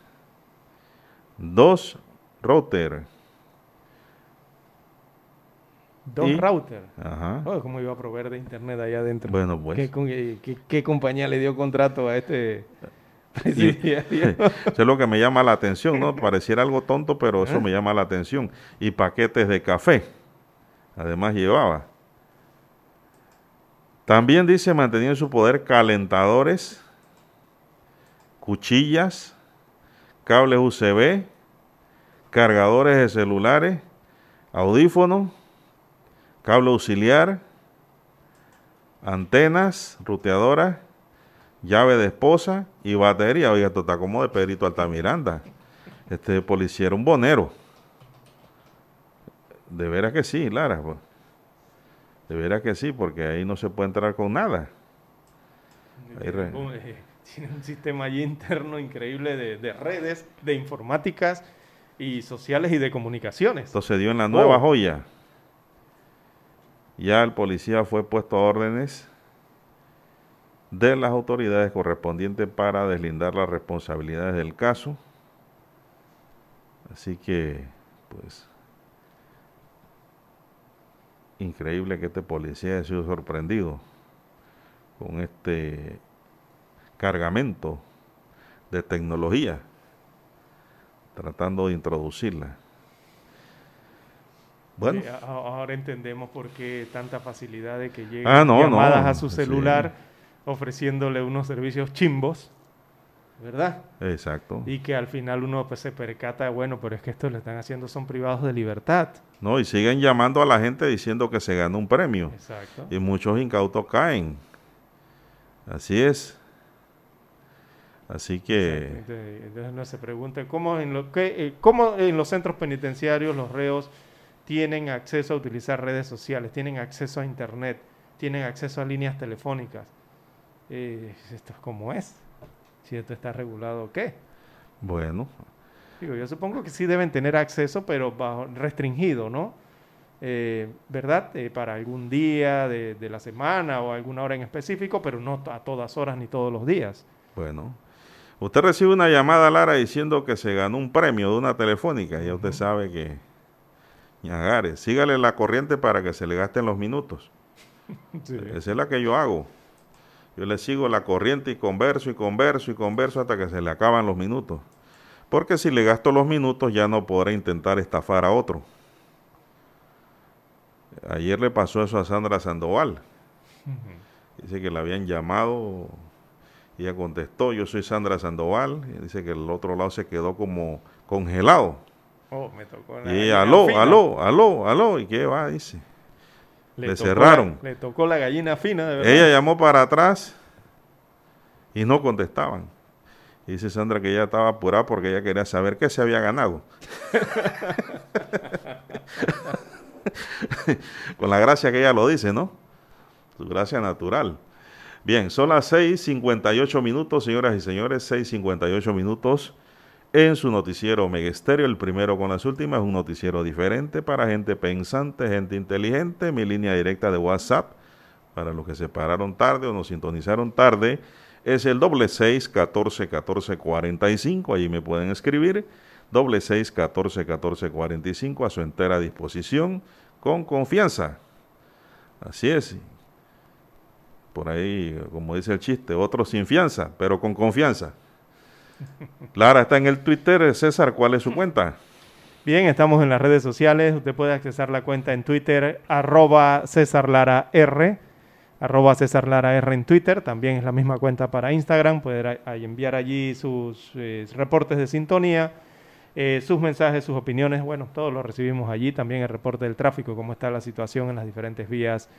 [SPEAKER 1] dos routers,
[SPEAKER 4] Dos routers. Ajá. ¿Cómo iba a proveer de internet allá adentro?
[SPEAKER 1] Bueno, pues.
[SPEAKER 4] ¿Qué, compañía le dio contrato a este presidiario?
[SPEAKER 1] eso es lo que me llama la atención, ¿no? Pareciera algo tonto, pero eso me llama la atención. Y paquetes de café. Además llevaba. También dice mantenía en su poder calentadores, cuchillas, cables USB, cargadores de celulares, audífonos, cable auxiliar, antenas, ruteadoras, llave de esposa y batería. Oiga, esto está como de Pedrito Altamiranda. Este policía era un bonero. De veras que sí, Lara. Pues. De veras que sí, porque ahí no se puede entrar con nada.
[SPEAKER 4] Eh, tiene un sistema allí interno increíble de, de, redes, de informáticas y sociales y de comunicaciones.
[SPEAKER 1] Esto se dio en la nueva joya. Ya el policía fue puesto a órdenes de las autoridades correspondientes para deslindar las responsabilidades del caso. Así que, pues, increíble que este policía haya sido sorprendido con este cargamento de tecnología, tratando de introducirla.
[SPEAKER 4] Bueno. ahora entendemos por qué tanta facilidad de que lleguen ah, llamadas a su celular ofreciéndole unos servicios chimbos, ¿verdad?
[SPEAKER 1] Exacto.
[SPEAKER 4] Y que al final uno pues, se percata, bueno, pero es que esto le están haciendo son privados de libertad.
[SPEAKER 1] No, y siguen llamando a la gente diciendo que se ganó un premio. Exacto. Y muchos incautos caen. Así es. Así que...
[SPEAKER 4] Entonces no se pregunta, ¿cómo en, lo, que, eh, ¿cómo en los centros penitenciarios los reos tienen acceso a utilizar redes sociales, tienen acceso a Internet, tienen acceso a líneas telefónicas. Eh, ¿Esto es como es? Si esto está regulado, ¿qué?
[SPEAKER 1] Bueno.
[SPEAKER 4] Digo, yo supongo que sí deben tener acceso, pero bajo, restringido, ¿no? Eh, ¿Verdad? Eh, para algún día de, de, la semana o alguna hora en específico, pero no a todas horas ni todos los días.
[SPEAKER 1] Bueno. Usted recibe una llamada, Lara, diciendo que se ganó un premio de una telefónica. Ya usted sabe que... Ñagares, sígale la corriente para que se le gasten los minutos. Sí. Esa es la que yo hago. Yo le sigo la corriente y converso y converso y converso hasta que se le acaban los minutos. Porque si le gasto los minutos ya no podré intentar estafar a otro. Ayer le pasó eso a Sandra Sandoval. Dice que la habían llamado y ella contestó, yo soy Sandra Sandoval. Y dice que el otro lado se quedó como congelado.
[SPEAKER 4] Oh, me tocó
[SPEAKER 1] y aló, fina. aló, aló, aló. ¿Y qué va? Dice. Le, le cerraron.
[SPEAKER 4] La, le tocó la gallina fina, de verdad.
[SPEAKER 1] Ella llamó para atrás y no contestaban. Y dice Sandra que ella estaba apurada porque ella quería saber qué se había ganado. Con la gracia que ella lo dice, ¿no? Su gracia natural. Bien, son las 6:58 minutos, señoras y señores, 6:58 minutos en su noticiero Megesterio, el primero con las últimas, un noticiero diferente para gente pensante, gente inteligente. Mi línea directa de WhatsApp, para los que se pararon tarde o nos sintonizaron tarde, es el doble seis catorce catorce cuarenta y cinco. Allí me pueden escribir. Doble seis catorce catorce cuarenta y cinco a su entera disposición con confianza. Así es. Por ahí, como dice el chiste, otro sin fianza, pero con confianza. Lara está en el Twitter. César, ¿cuál es su cuenta?
[SPEAKER 4] Bien, estamos en las redes sociales. Usted puede accesar la cuenta en Twitter, arroba César Lara R, arroba César Lara R en Twitter. También es la misma cuenta para Instagram. Puede enviar allí sus eh, reportes de sintonía, eh, sus mensajes, sus opiniones. Bueno, todos lo recibimos allí. También el reporte del tráfico, cómo está la situación en las diferentes vías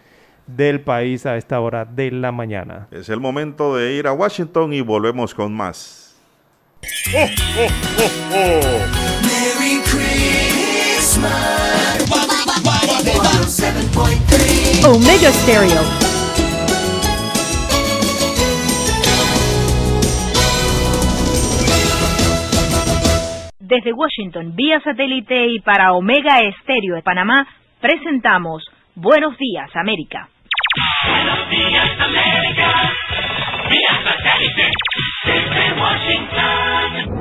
[SPEAKER 4] del país a esta hora de la mañana.
[SPEAKER 1] Es el momento de ir a Washington y volvemos con más. Oh, oh.
[SPEAKER 9] Omega Stereo. Desde Washington, vía satélite y para Omega Estéreo de Panamá, presentamos Buenos Días, América.
[SPEAKER 13] Buenos días, América. Vía satélite desde Washington.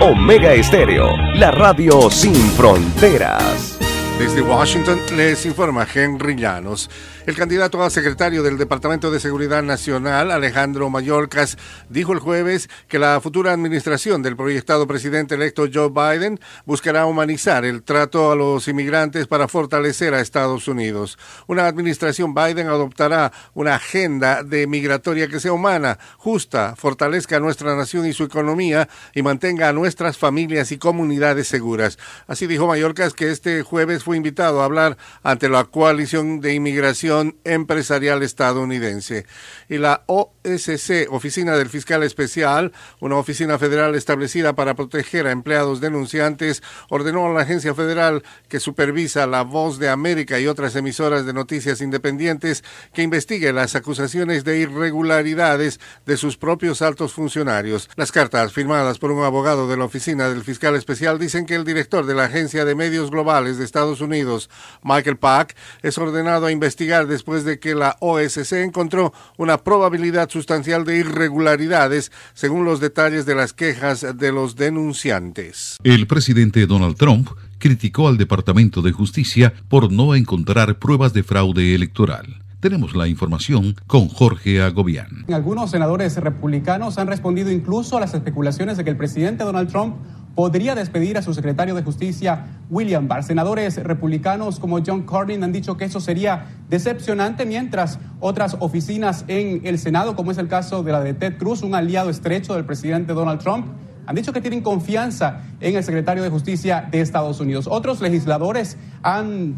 [SPEAKER 14] Omega Estéreo, la radio sin fronteras.
[SPEAKER 15] Desde Washington les informa Henry Llanos. El candidato a secretario del Departamento de Seguridad Nacional, Alejandro Mayorkas, dijo el jueves que la futura administración del proyectado presidente electo Joe Biden buscará humanizar el trato a los inmigrantes para fortalecer a Estados Unidos. Una administración Biden adoptará una agenda de migratoria que sea humana, justa, fortalezca a nuestra nación y su economía y mantenga a nuestras familias y comunidades seguras. Así dijo Mayorkas que este jueves fue invitado a hablar ante la coalición de inmigración Empresarial Estadounidense. Y la OSC, Oficina del Fiscal Especial, una oficina federal establecida para proteger a empleados denunciantes, ordenó a la agencia federal que supervisa La Voz de América y otras emisoras de noticias independientes que investigue las acusaciones de irregularidades de sus propios altos funcionarios. Las cartas firmadas por un abogado de la Oficina del Fiscal Especial dicen que el director de la Agencia de Medios Globales de Estados Unidos, Michael Pack, es ordenado a investigar después de que la OSC encontró una probabilidad sustancial de irregularidades según los detalles de las quejas de los denunciantes.
[SPEAKER 12] El presidente Donald Trump criticó al Departamento de Justicia por no encontrar pruebas de fraude electoral. Tenemos la información con Jorge Agobián.
[SPEAKER 16] Algunos senadores republicanos han respondido incluso a las especulaciones de que el presidente Donald Trump podría despedir a su secretario de Justicia, William Barr. Senadores republicanos como John Cornyn han dicho que eso sería decepcionante, mientras otras oficinas en el Senado, como es el caso de la de Ted Cruz, un aliado estrecho del presidente Donald Trump, han dicho que tienen confianza en el secretario de Justicia de Estados Unidos. Otros legisladores han,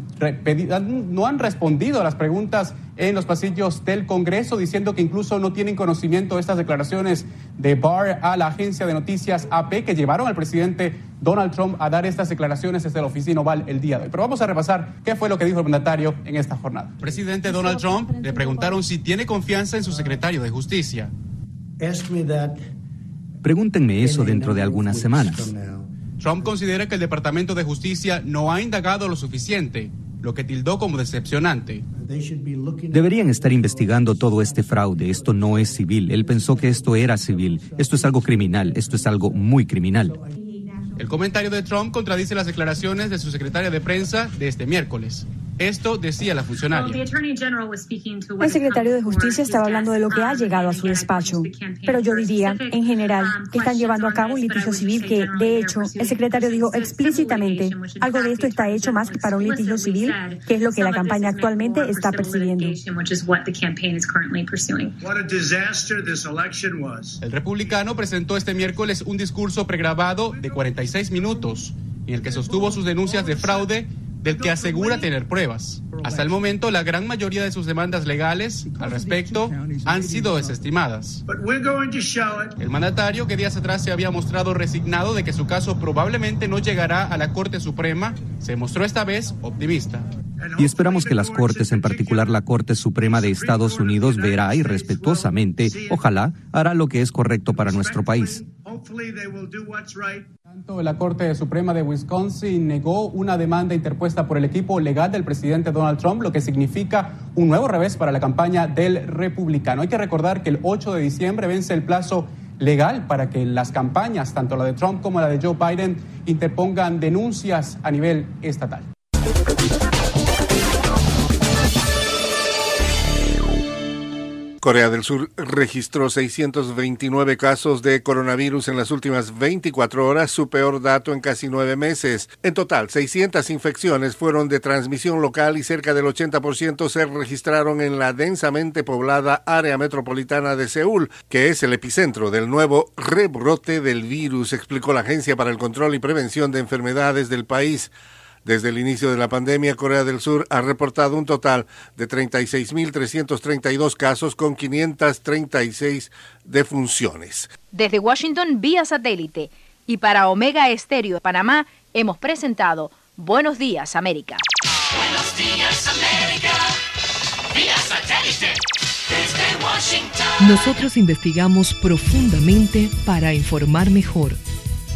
[SPEAKER 16] no han respondido a las preguntas en los pasillos del Congreso, diciendo que incluso no tienen conocimiento de estas declaraciones de Barr a la agencia de noticias AP que llevaron al presidente Donald Trump a dar estas declaraciones desde la oficina oval el día de hoy. Pero vamos a repasar qué fue lo que dijo el mandatario en esta jornada. Presidente Donald Trump le preguntaron si tiene confianza en su secretario de Justicia.
[SPEAKER 17] Pregúntenme eso dentro de algunas semanas.
[SPEAKER 16] Trump considera que el Departamento de Justicia no ha indagado lo suficiente, lo que tildó como decepcionante.
[SPEAKER 17] Deberían estar investigando todo este fraude. Esto no es civil. Él pensó que esto era civil. Esto es algo criminal. Esto es algo muy criminal.
[SPEAKER 16] El comentario de Trump contradice las declaraciones de su secretaria de prensa de este miércoles. Esto decía la funcionaria.
[SPEAKER 18] El secretario de Justicia estaba hablando de lo que ha llegado a su despacho, pero yo diría, en general, que están llevando a cabo un litigio civil que, de hecho, el secretario dijo explícitamente, algo de esto está hecho más que para un litigio civil, que es lo que la campaña actualmente está persiguiendo.
[SPEAKER 16] El republicano presentó este miércoles un discurso pregrabado de 46 minutos en el que sostuvo sus denuncias de fraude del que asegura tener pruebas. Hasta el momento, la gran mayoría de sus demandas legales al respecto han sido desestimadas. El mandatario, que días atrás se había mostrado resignado de que su caso probablemente no llegará a la Corte Suprema, se mostró esta vez optimista.
[SPEAKER 17] Y esperamos que las Cortes, en particular la Corte Suprema de Estados Unidos, verá y respetuosamente, ojalá, hará lo que es correcto para nuestro país.
[SPEAKER 16] Tanto la Corte Suprema de Wisconsin negó una demanda interpuesta por el equipo legal del presidente Donald Trump, lo que significa un nuevo revés para la campaña del republicano. Hay que recordar que el 8 de diciembre vence el plazo legal para que las campañas, tanto la de Trump como la de Joe Biden, interpongan denuncias a nivel estatal.
[SPEAKER 15] Corea del Sur registró 629 casos de coronavirus en las últimas 24 horas, su peor dato en casi nueve meses. En total, 600 infecciones fueron de transmisión local y cerca del 80% se registraron en la densamente poblada área metropolitana de Seúl, que es el epicentro del nuevo rebrote del virus, explicó la Agencia para el Control y Prevención de Enfermedades del país. Desde el inicio de la pandemia, Corea del Sur ha reportado un total de 36.332 casos con 536 defunciones.
[SPEAKER 9] Desde Washington, vía satélite. Y para Omega Estéreo de Panamá, hemos presentado Buenos Días, América.
[SPEAKER 3] Buenos días, América. Vía satélite. Desde Washington.
[SPEAKER 19] Nosotros investigamos profundamente para informar mejor.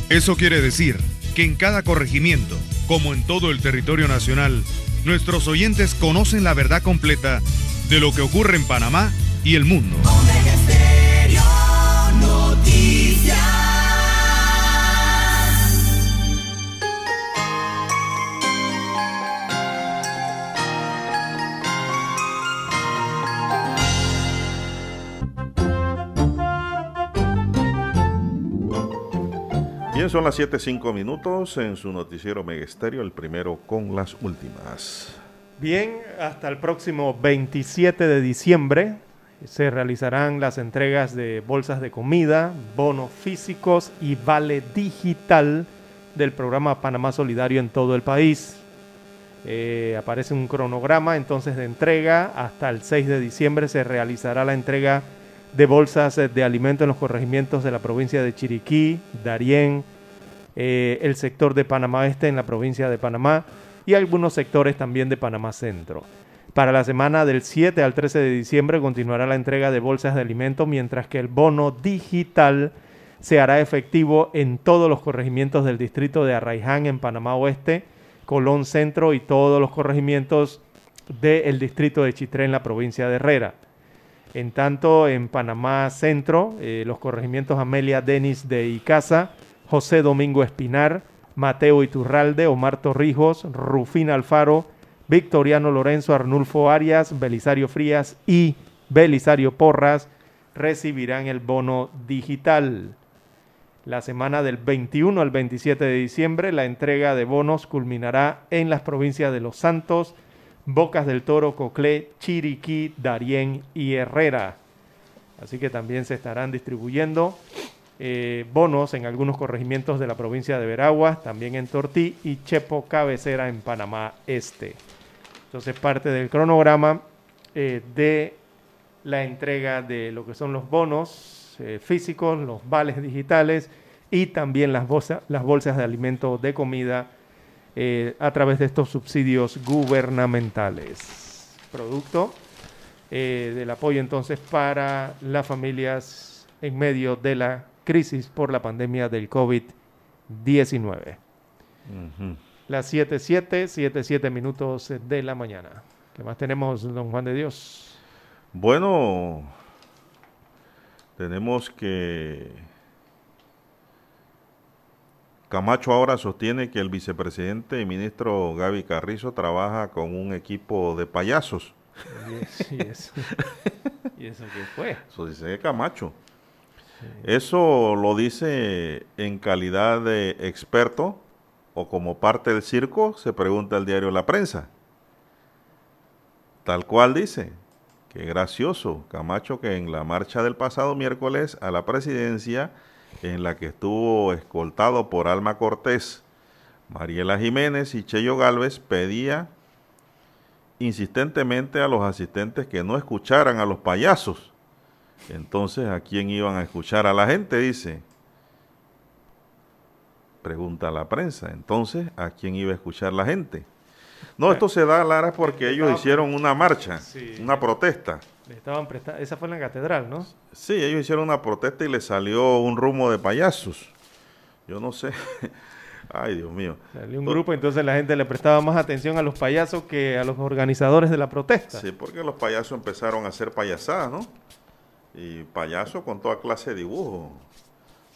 [SPEAKER 20] Eso quiere decir que en cada corregimiento, como en todo el territorio nacional, nuestros oyentes conocen la verdad completa de lo que ocurre en Panamá y el mundo.
[SPEAKER 1] Bien, son las 7.05 minutos en su noticiero Megesterio, el primero con las últimas.
[SPEAKER 4] Bien, hasta el próximo 27 de diciembre se realizarán las entregas de bolsas de comida, bonos físicos y vale digital del programa Panamá Solidario en todo el país. Eh, aparece un cronograma entonces de entrega. Hasta el 6 de diciembre se realizará la entrega de bolsas de alimento en los corregimientos de la provincia de Chiriquí, Darién, eh, el sector de Panamá Este en la provincia de Panamá y algunos sectores también de Panamá Centro. Para la semana del 7 al 13 de diciembre continuará la entrega de bolsas de alimento, mientras que el bono digital se hará efectivo en todos los corregimientos del distrito de Arraiján en Panamá Oeste, Colón Centro y todos los corregimientos del distrito de Chitré en la provincia de Herrera. En tanto, en Panamá Centro, eh, los corregimientos Amelia Denis de Icaza, José Domingo Espinar, Mateo Iturralde, Omar Torrijos, Rufín Alfaro, Victoriano Lorenzo, Arnulfo Arias, Belisario Frías y Belisario Porras recibirán el bono digital. La semana del 21 al 27 de diciembre, la entrega de bonos culminará en las provincias de Los Santos, Bocas del Toro, Coclé, Chiriquí, Darién y Herrera. Así que también se estarán distribuyendo eh, bonos en algunos corregimientos de la provincia de Veraguas, también en Tortí y Chepo Cabecera en Panamá Este. Entonces parte del cronograma eh, de la entrega de lo que son los bonos eh, físicos, los vales digitales y también las, bolsa- las bolsas de alimentos de comida a través de estos subsidios gubernamentales. Producto del apoyo entonces para las familias en medio de la crisis por la pandemia del COVID-19.
[SPEAKER 1] Ujú.
[SPEAKER 4] Las 7.7, 7.7 minutos de la mañana. ¿Qué más tenemos, don Juan de Dios?
[SPEAKER 1] Bueno, tenemos que Camacho ahora sostiene que el vicepresidente y ministro Gaby Carrizo trabaja con un equipo de payasos.
[SPEAKER 4] Y eso, ¿Y eso qué fue?
[SPEAKER 1] Eso dice Camacho. Eso lo dice en calidad de experto o como parte del circo, se pregunta el diario La Prensa. Tal cual dice. Qué gracioso. Camacho que en la marcha del pasado miércoles a la presidencia, en la que estuvo escoltado por Alma Cortés, Mariela Jiménez y Cheyo Galvez, pedía insistentemente a los asistentes que no escucharan a los payasos. Entonces, ¿a quién iban a escuchar? A la gente, dice. Pregunta la prensa. Entonces, ¿a quién iba a escuchar la gente? No, esto se da, Lara, porque ellos hicieron una marcha,
[SPEAKER 4] Sí.
[SPEAKER 1] una protesta.
[SPEAKER 4] Le estaban presta- Esa fue en la catedral, ¿no?
[SPEAKER 1] Sí, ellos hicieron una protesta y les salió un rumo de payasos. Yo no sé. Ay, Dios mío.
[SPEAKER 4] Salió un grupo, entonces la gente le prestaba más atención a los payasos que a los organizadores de la protesta.
[SPEAKER 1] Sí, porque los payasos empezaron a hacer payasadas, ¿no? Y payasos con toda clase de dibujos.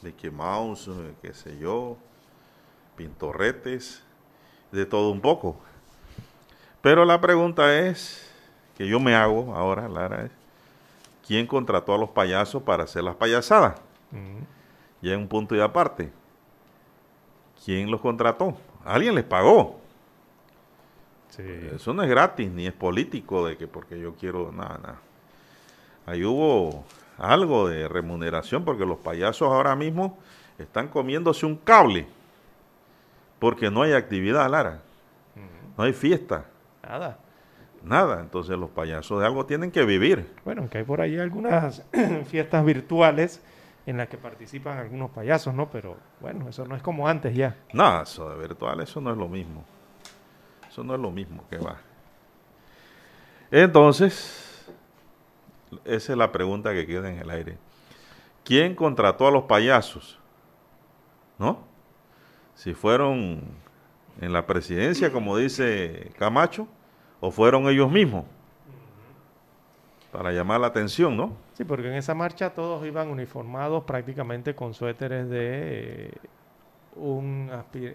[SPEAKER 1] Mickey Mouse, qué sé yo, pintorretes, de todo un poco. Pero la pregunta es, que yo me hago ahora, Lara, es, ¿quién contrató a los payasos para hacer las payasadas? Ya en un punto y aparte. ¿Quién los contrató? Alguien les pagó. Eso no es gratis, ni es político de que porque yo quiero nada, nada. Ahí hubo algo de remuneración porque los payasos ahora mismo están comiéndose un cable porque no hay actividad, Lara. No hay fiesta.
[SPEAKER 4] Nada.
[SPEAKER 1] Nada. Entonces los payasos de algo tienen que vivir.
[SPEAKER 4] Bueno, aunque hay por ahí algunas fiestas virtuales en las que participan algunos payasos, ¿no? Pero bueno, eso no es como antes ya.
[SPEAKER 1] Nada, eso de virtual, eso no es lo mismo. Eso no es lo mismo que va. Entonces, esa es la pregunta que queda en el aire. ¿Quién contrató a los payasos? ¿No? Si fueron en la presidencia, como dice Camacho, o fueron ellos mismos. Para llamar la atención, ¿no?
[SPEAKER 4] Sí, porque en esa marcha todos iban uniformados prácticamente con suéteres de eh, un,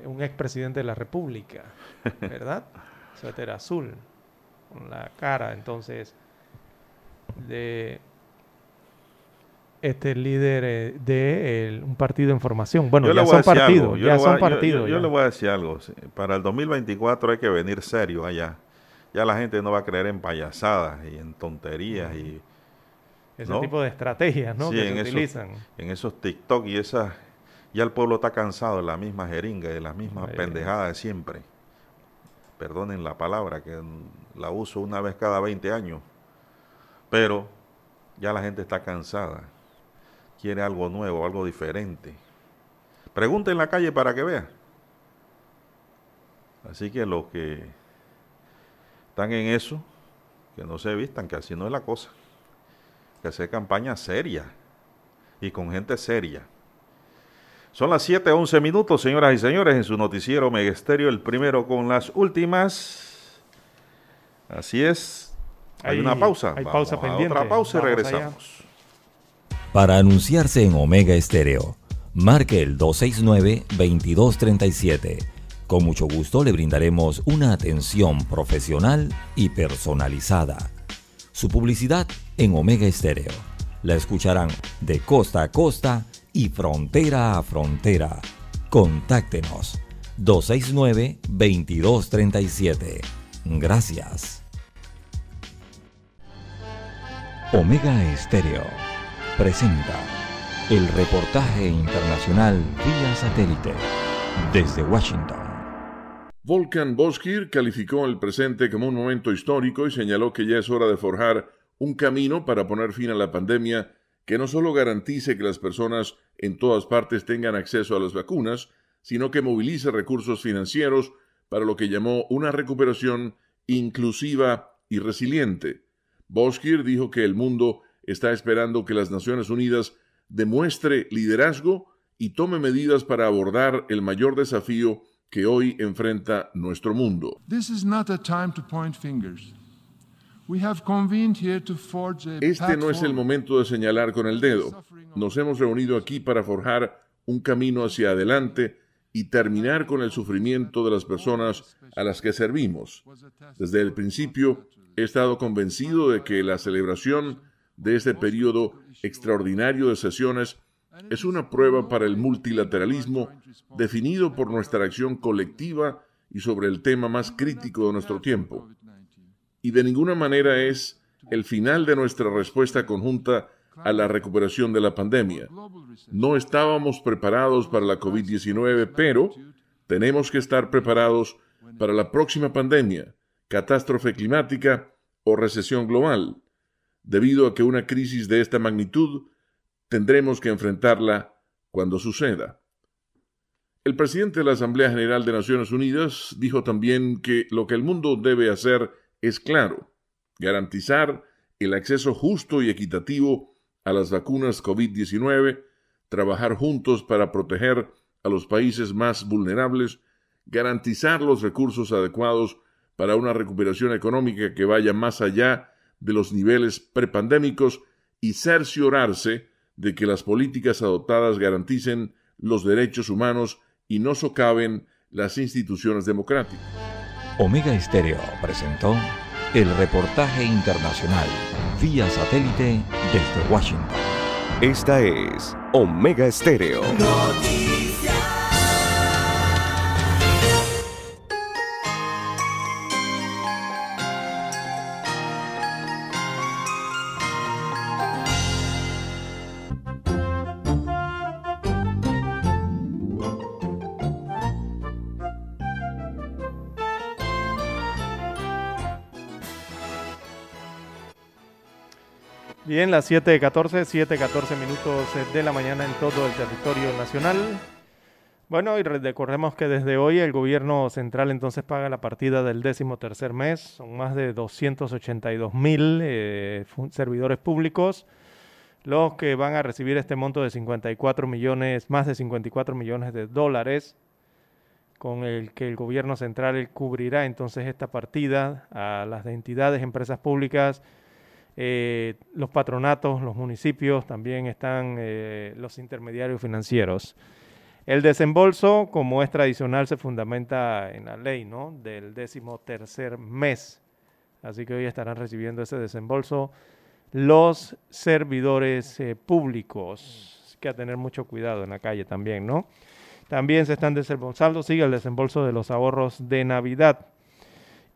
[SPEAKER 4] un expresidente de la República, ¿verdad? Suéter azul, con la cara, entonces, de este líder eh, de el- un partido en formación. Bueno,
[SPEAKER 1] Yo
[SPEAKER 4] ya son partidos,
[SPEAKER 1] yo
[SPEAKER 4] ya son partidos.
[SPEAKER 1] Yo, yo
[SPEAKER 4] ya.
[SPEAKER 1] le voy a decir algo. Para el 2024 hay que venir serio allá. Ya la gente no va a creer en payasadas y en tonterías y
[SPEAKER 4] Ese
[SPEAKER 1] ¿no?
[SPEAKER 4] tipo de estrategias, ¿no?
[SPEAKER 1] Sí,
[SPEAKER 4] que
[SPEAKER 1] en
[SPEAKER 4] se
[SPEAKER 1] esos-
[SPEAKER 4] utilizan.
[SPEAKER 1] en esos TikTok y esas. Ya el pueblo está cansado de la misma jeringa y de las mismas pendejadas de siempre. Perdonen la palabra, que la uso una vez cada 20 años. Pero ya la gente está cansada. Quiere algo nuevo, algo diferente. Pregunta en la calle para que vea. Así que los que están en eso, que no se vistan, que así no es la cosa. Que hacer campaña seria y con gente seria. Son las 7, 11 minutos, señoras y señores, en su noticiero Megesterio, el primero con las últimas. Así es. Hay,
[SPEAKER 4] Hay-
[SPEAKER 1] una pausa.
[SPEAKER 4] hay
[SPEAKER 1] Vamos
[SPEAKER 4] pausa
[SPEAKER 1] a
[SPEAKER 4] pendiente.
[SPEAKER 1] Otra pausa y regresamos.
[SPEAKER 2] Para anunciarse en Omega Estéreo, marque el 269-2237. Con mucho gusto le brindaremos una atención profesional y personalizada. Su publicidad en Omega Estéreo. La escucharán de costa a costa y frontera a frontera. Contáctenos 269-2237. Gracias. Omega Estéreo presenta el reportaje internacional vía satélite desde Washington.
[SPEAKER 21] Volkan Boskir calificó el presente como un momento histórico y señaló que ya es hora de forjar un camino para poner fin a la pandemia que no solo garantice que las personas en todas partes tengan acceso a las vacunas, sino que movilice recursos financieros para lo que llamó una recuperación inclusiva y resiliente. Boskir dijo que el mundo está esperando que las Naciones Unidas demuestre liderazgo y tome medidas para abordar el mayor desafío que hoy enfrenta nuestro mundo. Este no es el momento de señalar con el dedo. Nos hemos reunido aquí para forjar un camino hacia adelante y terminar con el sufrimiento de las personas a las que servimos. Desde el principio he estado convencido de que la celebración de este periodo extraordinario de sesiones es una prueba para el multilateralismo definido por nuestra acción colectiva y sobre el tema más crítico de nuestro tiempo. Y de ninguna manera es el final de nuestra respuesta conjunta a la recuperación de la pandemia. No estábamos preparados para la COVID-19, pero tenemos que estar preparados para la próxima pandemia, catástrofe climática o recesión global, debido a que una crisis de esta magnitud tendremos que enfrentarla cuando suceda. El presidente de la Asamblea General de Naciones Unidas dijo también que lo que el mundo debe hacer es claro, garantizar el acceso justo y equitativo a las vacunas COVID-19, trabajar juntos para proteger a los países más vulnerables, garantizar los recursos adecuados para una recuperación económica que vaya más allá de los niveles prepandémicos y cerciorarse de que las políticas adoptadas garanticen los derechos humanos y no socaven las instituciones democráticas.
[SPEAKER 2] Omega Estéreo presentó el reportaje internacional vía satélite desde Washington.
[SPEAKER 14] Esta es Omega Estéreo.
[SPEAKER 4] Bien, las 7.14, 7.14 minutos eh, de la mañana en todo el territorio nacional. Bueno, y recordemos que desde hoy el gobierno central entonces paga la partida del décimo tercer mes. Son más de 282 mil eh, servidores públicos los que van a recibir este monto de 54 millones, más de 54 millones de dólares, con el que el gobierno central cubrirá entonces esta partida a las entidades, empresas públicas, eh, los patronatos, los municipios, también están eh, los intermediarios financieros. El desembolso, como es tradicional, se fundamenta en la ley ¿no? del décimo tercer mes. Así que hoy estarán recibiendo ese desembolso los servidores eh, públicos. Hay que tener mucho cuidado en la calle también, ¿no? También se están desembolsando, sigue el desembolso de los ahorros de Navidad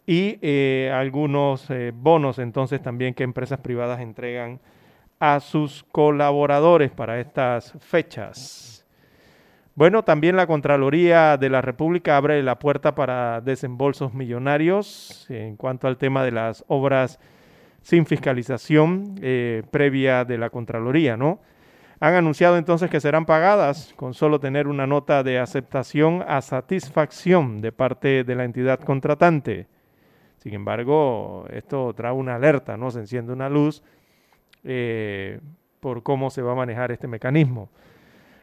[SPEAKER 4] y eh, algunos eh, bonos entonces también que empresas privadas entregan a sus colaboradores para estas fechas. Bueno, también la Contraloría de la República abre la puerta para desembolsos millonarios en cuanto al tema de las obras sin fiscalización eh, previa de la Contraloría, ¿no? Han anunciado entonces que serán pagadas con solo tener una nota de aceptación a satisfacción de parte de la entidad contratante. Sin embargo, esto trae una alerta, ¿no? Se enciende una luz eh, por cómo se va a manejar este mecanismo.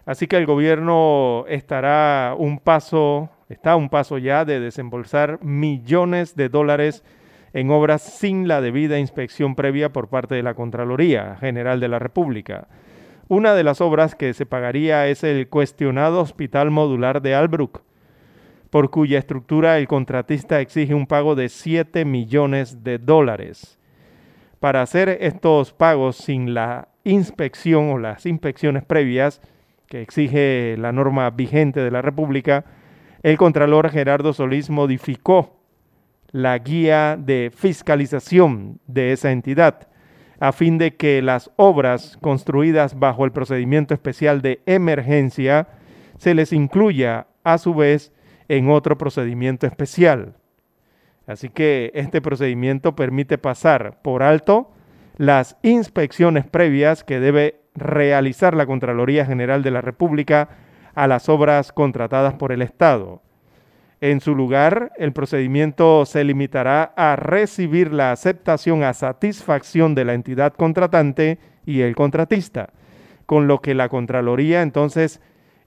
[SPEAKER 4] Así que el gobierno estará un paso, está un paso ya de desembolsar millones de dólares en obras sin la debida inspección previa por parte de la Contraloría General de la República. Una de las obras que se pagaría es el cuestionado Hospital Modular de Albrook, por cuya estructura el contratista exige un pago de 7 millones de dólares. Para hacer estos pagos sin la inspección o las inspecciones previas que exige la norma vigente de la República, el Contralor Gerardo Solís modificó la guía de fiscalización de esa entidad a fin de que las obras construidas bajo el procedimiento especial de emergencia se les incluya a su vez en otro procedimiento especial. Así que este procedimiento permite pasar por alto las inspecciones previas que debe realizar la Contraloría General de la República a las obras contratadas por el Estado. En su lugar, el procedimiento se limitará a recibir la aceptación a satisfacción de la entidad contratante y el contratista, con lo que la Contraloría entonces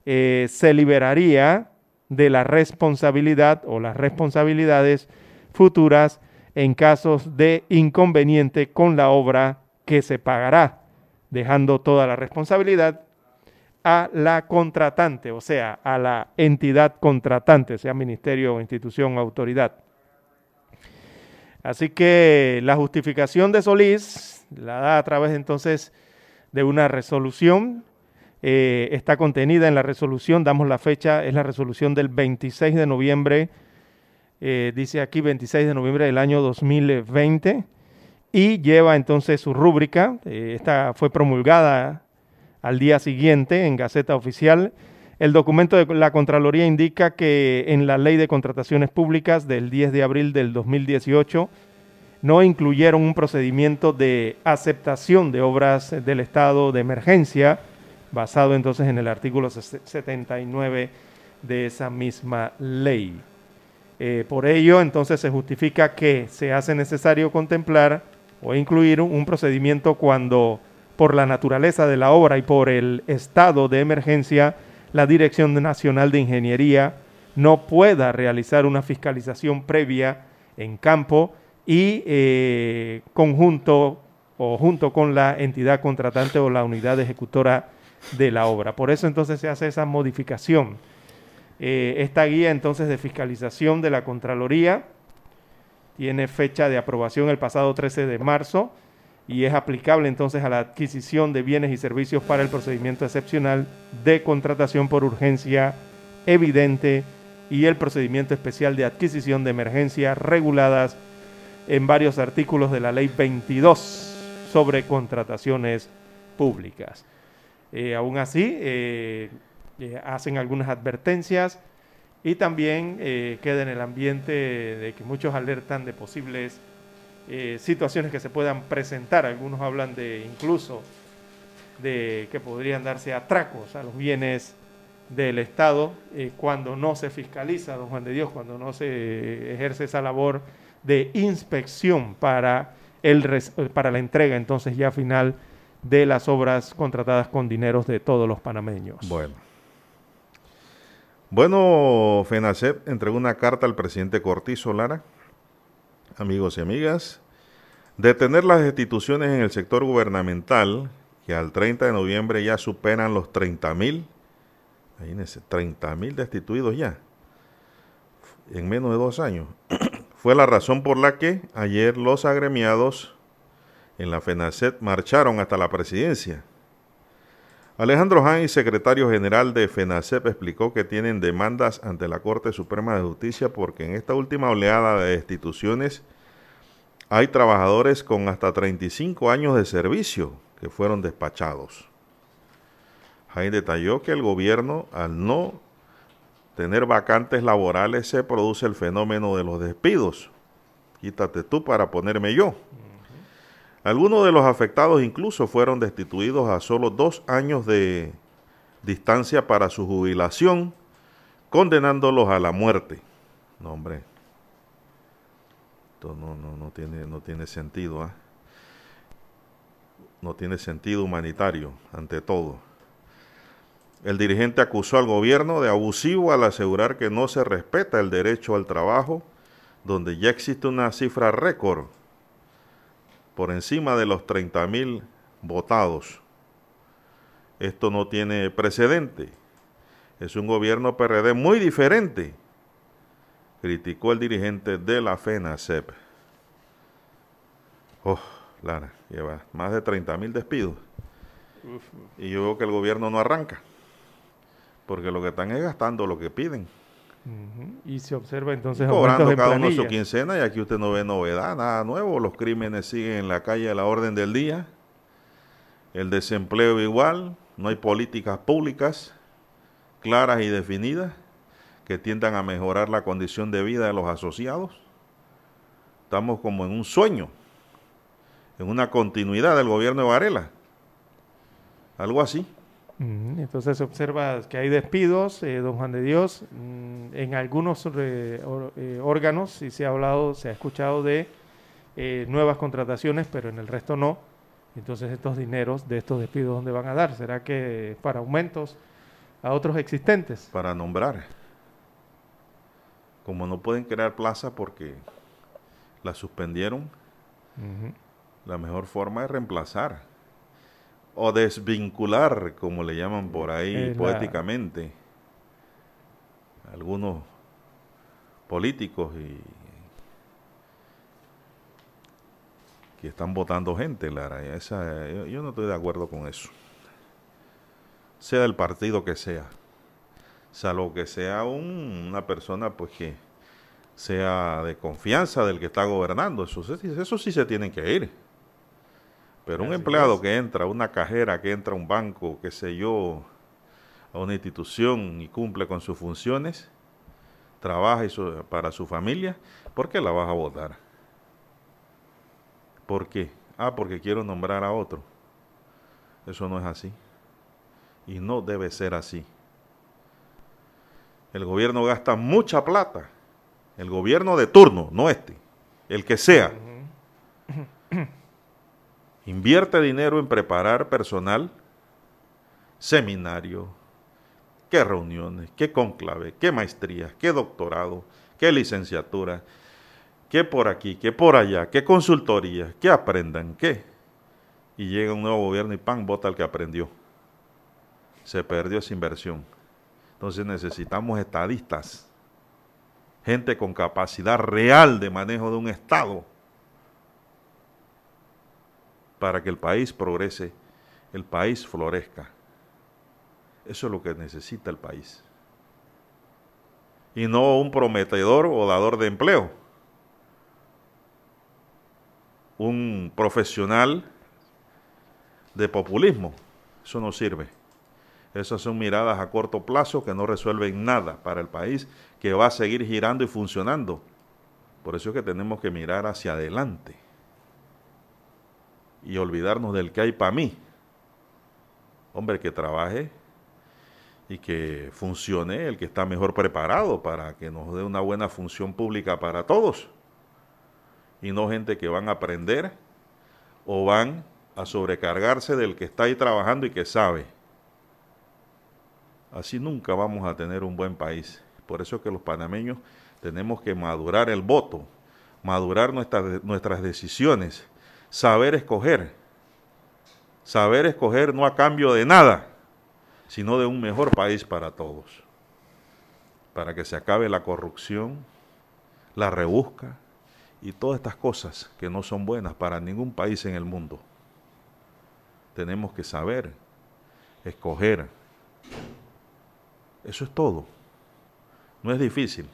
[SPEAKER 4] eh, se liberaría de la responsabilidad o las responsabilidades futuras en casos de inconveniente con la obra que se pagará, dejando toda la responsabilidad a la contratante, o sea, a la entidad contratante, sea ministerio, institución autoridad. Así que la justificación de Solís la da a través entonces de una resolución, eh, está contenida en la resolución, damos la fecha, es la resolución del 26 de noviembre, eh, dice aquí 26 de noviembre del año 2020, y lleva entonces su rúbrica, eh, esta fue promulgada al día siguiente en Gaceta Oficial. El documento de la Contraloría indica que en la Ley de Contrataciones Públicas del 10 de abril del 2018 no incluyeron un procedimiento de aceptación de obras del estado de emergencia, basado entonces en el artículo 79 de esa misma ley. Eh, por ello, entonces se justifica que se hace necesario contemplar o incluir un procedimiento cuando por la naturaleza de la obra y por el estado de emergencia, la Dirección Nacional de Ingeniería no pueda realizar una fiscalización previa en campo y eh, conjunto o junto con la entidad contratante o la unidad ejecutora de la obra. Por eso entonces se hace esa modificación. Eh, esta guía entonces de fiscalización de la Contraloría tiene fecha de aprobación el pasado 13 de marzo y es aplicable entonces a la adquisición de bienes y servicios para el procedimiento excepcional de contratación por urgencia evidente y el procedimiento especial de adquisición de emergencia reguladas en varios artículos de la ley 22 sobre contrataciones públicas. Eh, aún así, eh, eh, hacen algunas advertencias y también queda en el ambiente de que muchos alertan de posibles eh, situaciones que se puedan presentar. Algunos hablan de incluso de que podrían darse atracos a los bienes del Estado eh, cuando no se fiscaliza, don Juan de Dios, cuando no se ejerce esa labor de inspección para, el, para la entrega entonces ya final de las obras contratadas con dineros de todos los panameños.
[SPEAKER 1] Bueno. Bueno, FENACEP entregó una carta al presidente Cortizo Lara amigos y amigas, detener las destituciones en el sector gubernamental, que al 30 de noviembre ya superan los 30 mil, imagínense, 30 mil destituidos ya, en menos de dos años, fue la razón por la que ayer los agremiados en la FENACET marcharon hasta la presidencia. Alejandro Jain, secretario general de FENACEP, explicó que tienen demandas ante la Corte Suprema de Justicia porque en esta última oleada de destituciones hay trabajadores con hasta 35 años de servicio que fueron despachados. Jain detalló que el gobierno, al no tener vacantes laborales, se produce el fenómeno de los despidos. Quítate tú para ponerme yo. Algunos de los afectados incluso fueron destituidos a solo dos años de distancia para su jubilación, condenándolos a la muerte. No, hombre. Esto no, no, no, tiene, no tiene sentido. ¿ah? No tiene sentido humanitario, ante todo. El dirigente acusó al gobierno de abusivo al asegurar que no se respeta el derecho al trabajo, donde ya existe una cifra récord por encima de los 30 mil votados. Esto no tiene precedente. Es un gobierno PRD muy diferente, criticó el dirigente de la FENACEP. Oh, Lara, lleva más de 30 mil despidos. Y yo veo que el gobierno no arranca, porque lo que están es gastando lo que piden.
[SPEAKER 4] Y se observa entonces
[SPEAKER 1] cobrando cada uno su quincena y aquí usted no ve novedad, nada nuevo. Los crímenes siguen en la calle a la orden del día. El desempleo igual. No hay políticas públicas claras y definidas que tiendan a mejorar la condición de vida de los asociados. Estamos como en un sueño, en una continuidad del gobierno de Varela. Algo así.
[SPEAKER 4] Entonces se observa que hay despidos, eh, don Juan de Dios, mm, en algunos eh, or- eh, órganos sí se ha hablado, se ha escuchado de eh, nuevas contrataciones, pero en el resto no. Entonces estos dineros de estos despidos, ¿dónde van a dar? ¿Será que para aumentos a otros existentes?
[SPEAKER 1] Para nombrar. Como no pueden crear plaza porque la suspendieron, la mejor forma es reemplazar o desvincular, como le llaman por ahí
[SPEAKER 4] Eh, la-
[SPEAKER 1] poéticamente, algunos políticos y que están votando gente, Lara. Esa, yo, yo no estoy de acuerdo con eso. Sea el partido que sea, salvo que sea un- una persona pues que sea de confianza del que está gobernando. Eso, sí- eso sí se tienen que ir. Pero un empleado
[SPEAKER 4] es.
[SPEAKER 1] que entra, una cajera que entra a un banco, qué sé yo, a una institución y cumple con sus funciones, trabaja y su- para su familia, ¿por qué la vas a votar? ¿Por qué? Ah, porque quiero nombrar a otro. Eso no es así. Y no debe ser así. El gobierno gasta mucha plata. El gobierno de turno, no este. El que sea. Invierte dinero en preparar personal, seminario, qué reuniones, qué conclave, qué maestría, qué doctorado, qué licenciatura, qué por aquí, qué por allá, qué consultoría, qué aprendan, qué. Y llega un nuevo gobierno y pan, vota al que aprendió. Se perdió esa inversión. Entonces necesitamos estadistas, gente con capacidad real de manejo de un Estado para que el país progrese, el país florezca. Eso es lo que necesita el país. Y no un prometedor o dador de empleo. Un profesional de populismo. Eso no sirve. Esas son miradas a corto plazo que no resuelven nada para el país, que va a seguir girando y funcionando. Por eso es que tenemos que mirar hacia adelante y olvidarnos del que hay para mí. Hombre, que trabaje y que funcione el que está mejor preparado para que nos dé una buena función pública para todos. Y no gente que van a aprender o van a sobrecargarse del que está ahí trabajando y que sabe. Así nunca vamos a tener un buen país. Por eso es que los panameños tenemos que madurar el voto, madurar nuestras, nuestras decisiones, saber escoger. Saber escoger no a cambio de nada, sino de un mejor país para todos. Para que se acabe la corrupción, la rebusca y todas estas cosas que no son buenas para ningún país en el mundo. Tenemos que saber escoger. Eso es todo. No es difícil.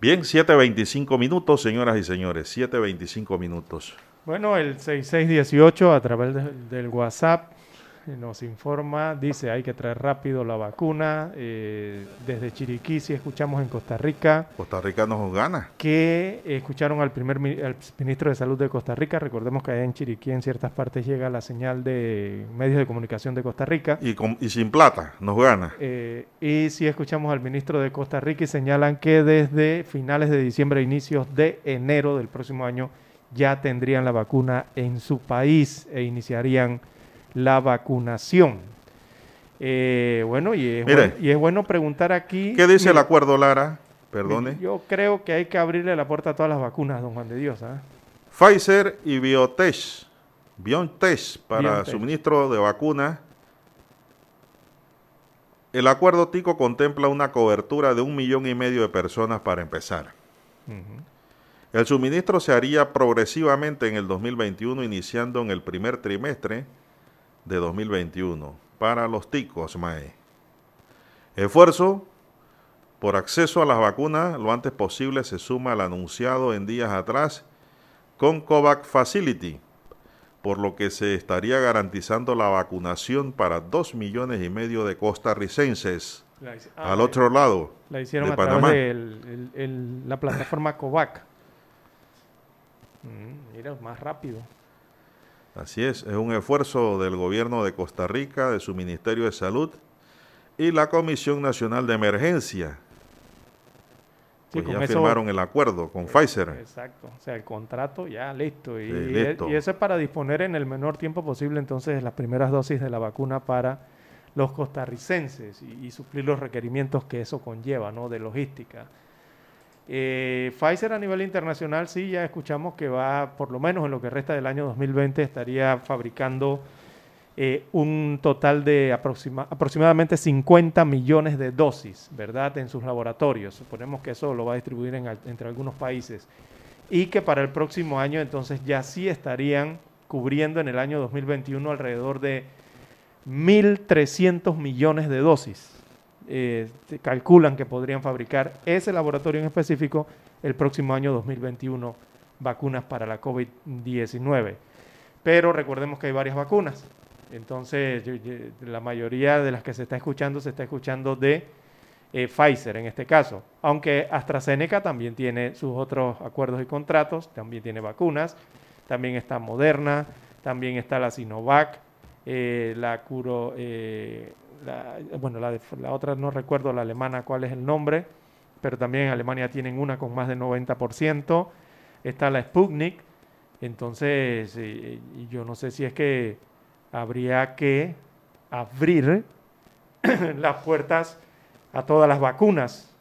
[SPEAKER 1] Bien, 7.25 minutos, señoras y señores. 7.25 minutos.
[SPEAKER 4] Bueno, el 6618 a través de- del WhatsApp nos informa, dice hay que traer rápido la vacuna. eh, desde Chiriquí, si escuchamos en Costa Rica,
[SPEAKER 1] Costa Rica nos gana.
[SPEAKER 4] que escucharon al primer al ministro de Salud de Costa Rica. Recordemos que allá en Chiriquí en ciertas partes llega la señal de medios de comunicación de Costa Rica.
[SPEAKER 1] Y, con- y sin plata, nos gana.
[SPEAKER 4] Eh, y si escuchamos al ministro de Costa Rica y señalan que desde finales de diciembre, inicios de enero del próximo año, ya tendrían la vacuna en su país e iniciarían la vacunación. Eh, bueno, y es,
[SPEAKER 1] Mire.
[SPEAKER 4] bueno, y es bueno preguntar aquí.
[SPEAKER 1] ¿Qué dice el acuerdo, Lara? Perdone.
[SPEAKER 4] Yo creo que hay que abrirle la puerta a todas las vacunas, don Juan de Dios. ¿ah?
[SPEAKER 1] Pfizer y Biotech, BioNTech para
[SPEAKER 4] BioNTech.
[SPEAKER 1] suministro de vacunas. El acuerdo TICO contempla una cobertura de un millón y medio de personas para empezar. El suministro se haría progresivamente en el 2021, iniciando en el primer trimestre de 2021 para los ticos, MAE. Esfuerzo por acceso a las vacunas lo antes posible se suma al anunciado en días atrás con COVAX Facility, por lo que se estaría garantizando la vacunación para dos millones y medio de costarricenses
[SPEAKER 4] ah,
[SPEAKER 1] al otro lado
[SPEAKER 4] La hicieron
[SPEAKER 1] de
[SPEAKER 4] a través
[SPEAKER 1] Panamá.
[SPEAKER 4] de el- el- el- la plataforma COVAC. Mm, mira, más rápido.
[SPEAKER 1] Así es, es un esfuerzo del gobierno de Costa Rica, de su Ministerio de Salud y la Comisión Nacional de Emergencia. Pues ya
[SPEAKER 4] eso-
[SPEAKER 1] firmaron el acuerdo con Pfizer.
[SPEAKER 4] Exacto, o sea, el contrato ya listo. Y,
[SPEAKER 1] Sí, listo.
[SPEAKER 4] y eso es para disponer en el menor tiempo posible entonces las primeras dosis de la vacuna para los costarricenses y, y suplir los requerimientos que eso conlleva, ¿no? De logística. Eh, Pfizer a nivel internacional sí ya escuchamos que va, por lo menos en lo que resta del año 2020, estaría fabricando eh, un total de aproxima- aproximadamente 50 millones de dosis, ¿verdad? En sus laboratorios. Suponemos que eso lo va a distribuir en entre algunos países. Y que para el próximo año entonces ya sí estarían cubriendo en el año 2021 alrededor de 1.300 millones de dosis. Eh, calculan que podrían fabricar ese laboratorio en específico el próximo año 2021 vacunas para la COVID-19. Pero recordemos que hay varias vacunas. Entonces, la mayoría de las que se está escuchando se está escuchando de eh, Pfizer en este caso. Aunque AstraZeneca también tiene sus otros acuerdos y contratos, también tiene vacunas, también está Moderna, también está la Sinovac, eh, la Curo, la- bueno, la, de- la otra no recuerdo la alemana cuál es el nombre, pero también en Alemania tienen una con más del 90%, está la Sputnik, entonces eh, yo no sé si es que habría que abrir las puertas a todas las vacunas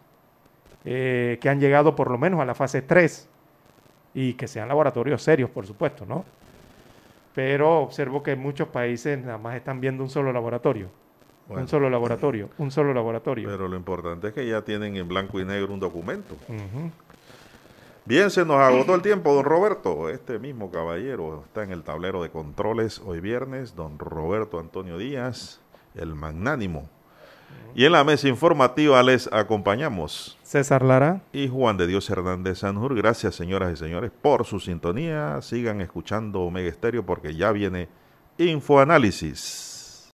[SPEAKER 4] eh, que han llegado por lo menos a la fase 3 y que sean laboratorios serios, por supuesto, ¿no? Pero observo que muchos países nada más están viendo un solo laboratorio.
[SPEAKER 1] Bueno.
[SPEAKER 4] Un solo laboratorio, un solo laboratorio.
[SPEAKER 1] Pero lo importante es que ya tienen en blanco y negro un documento. Bien, se nos agotó el tiempo, don Roberto. Este mismo caballero está en el tablero de controles hoy viernes, don Roberto Antonio Díaz, el magnánimo. Y en la mesa informativa les acompañamos.
[SPEAKER 4] César Lara.
[SPEAKER 1] Y Juan de Dios Hernández Sanjur. Gracias, señoras y señores, por su sintonía. Sigan escuchando Omega Estéreo porque ya viene Infoanálisis.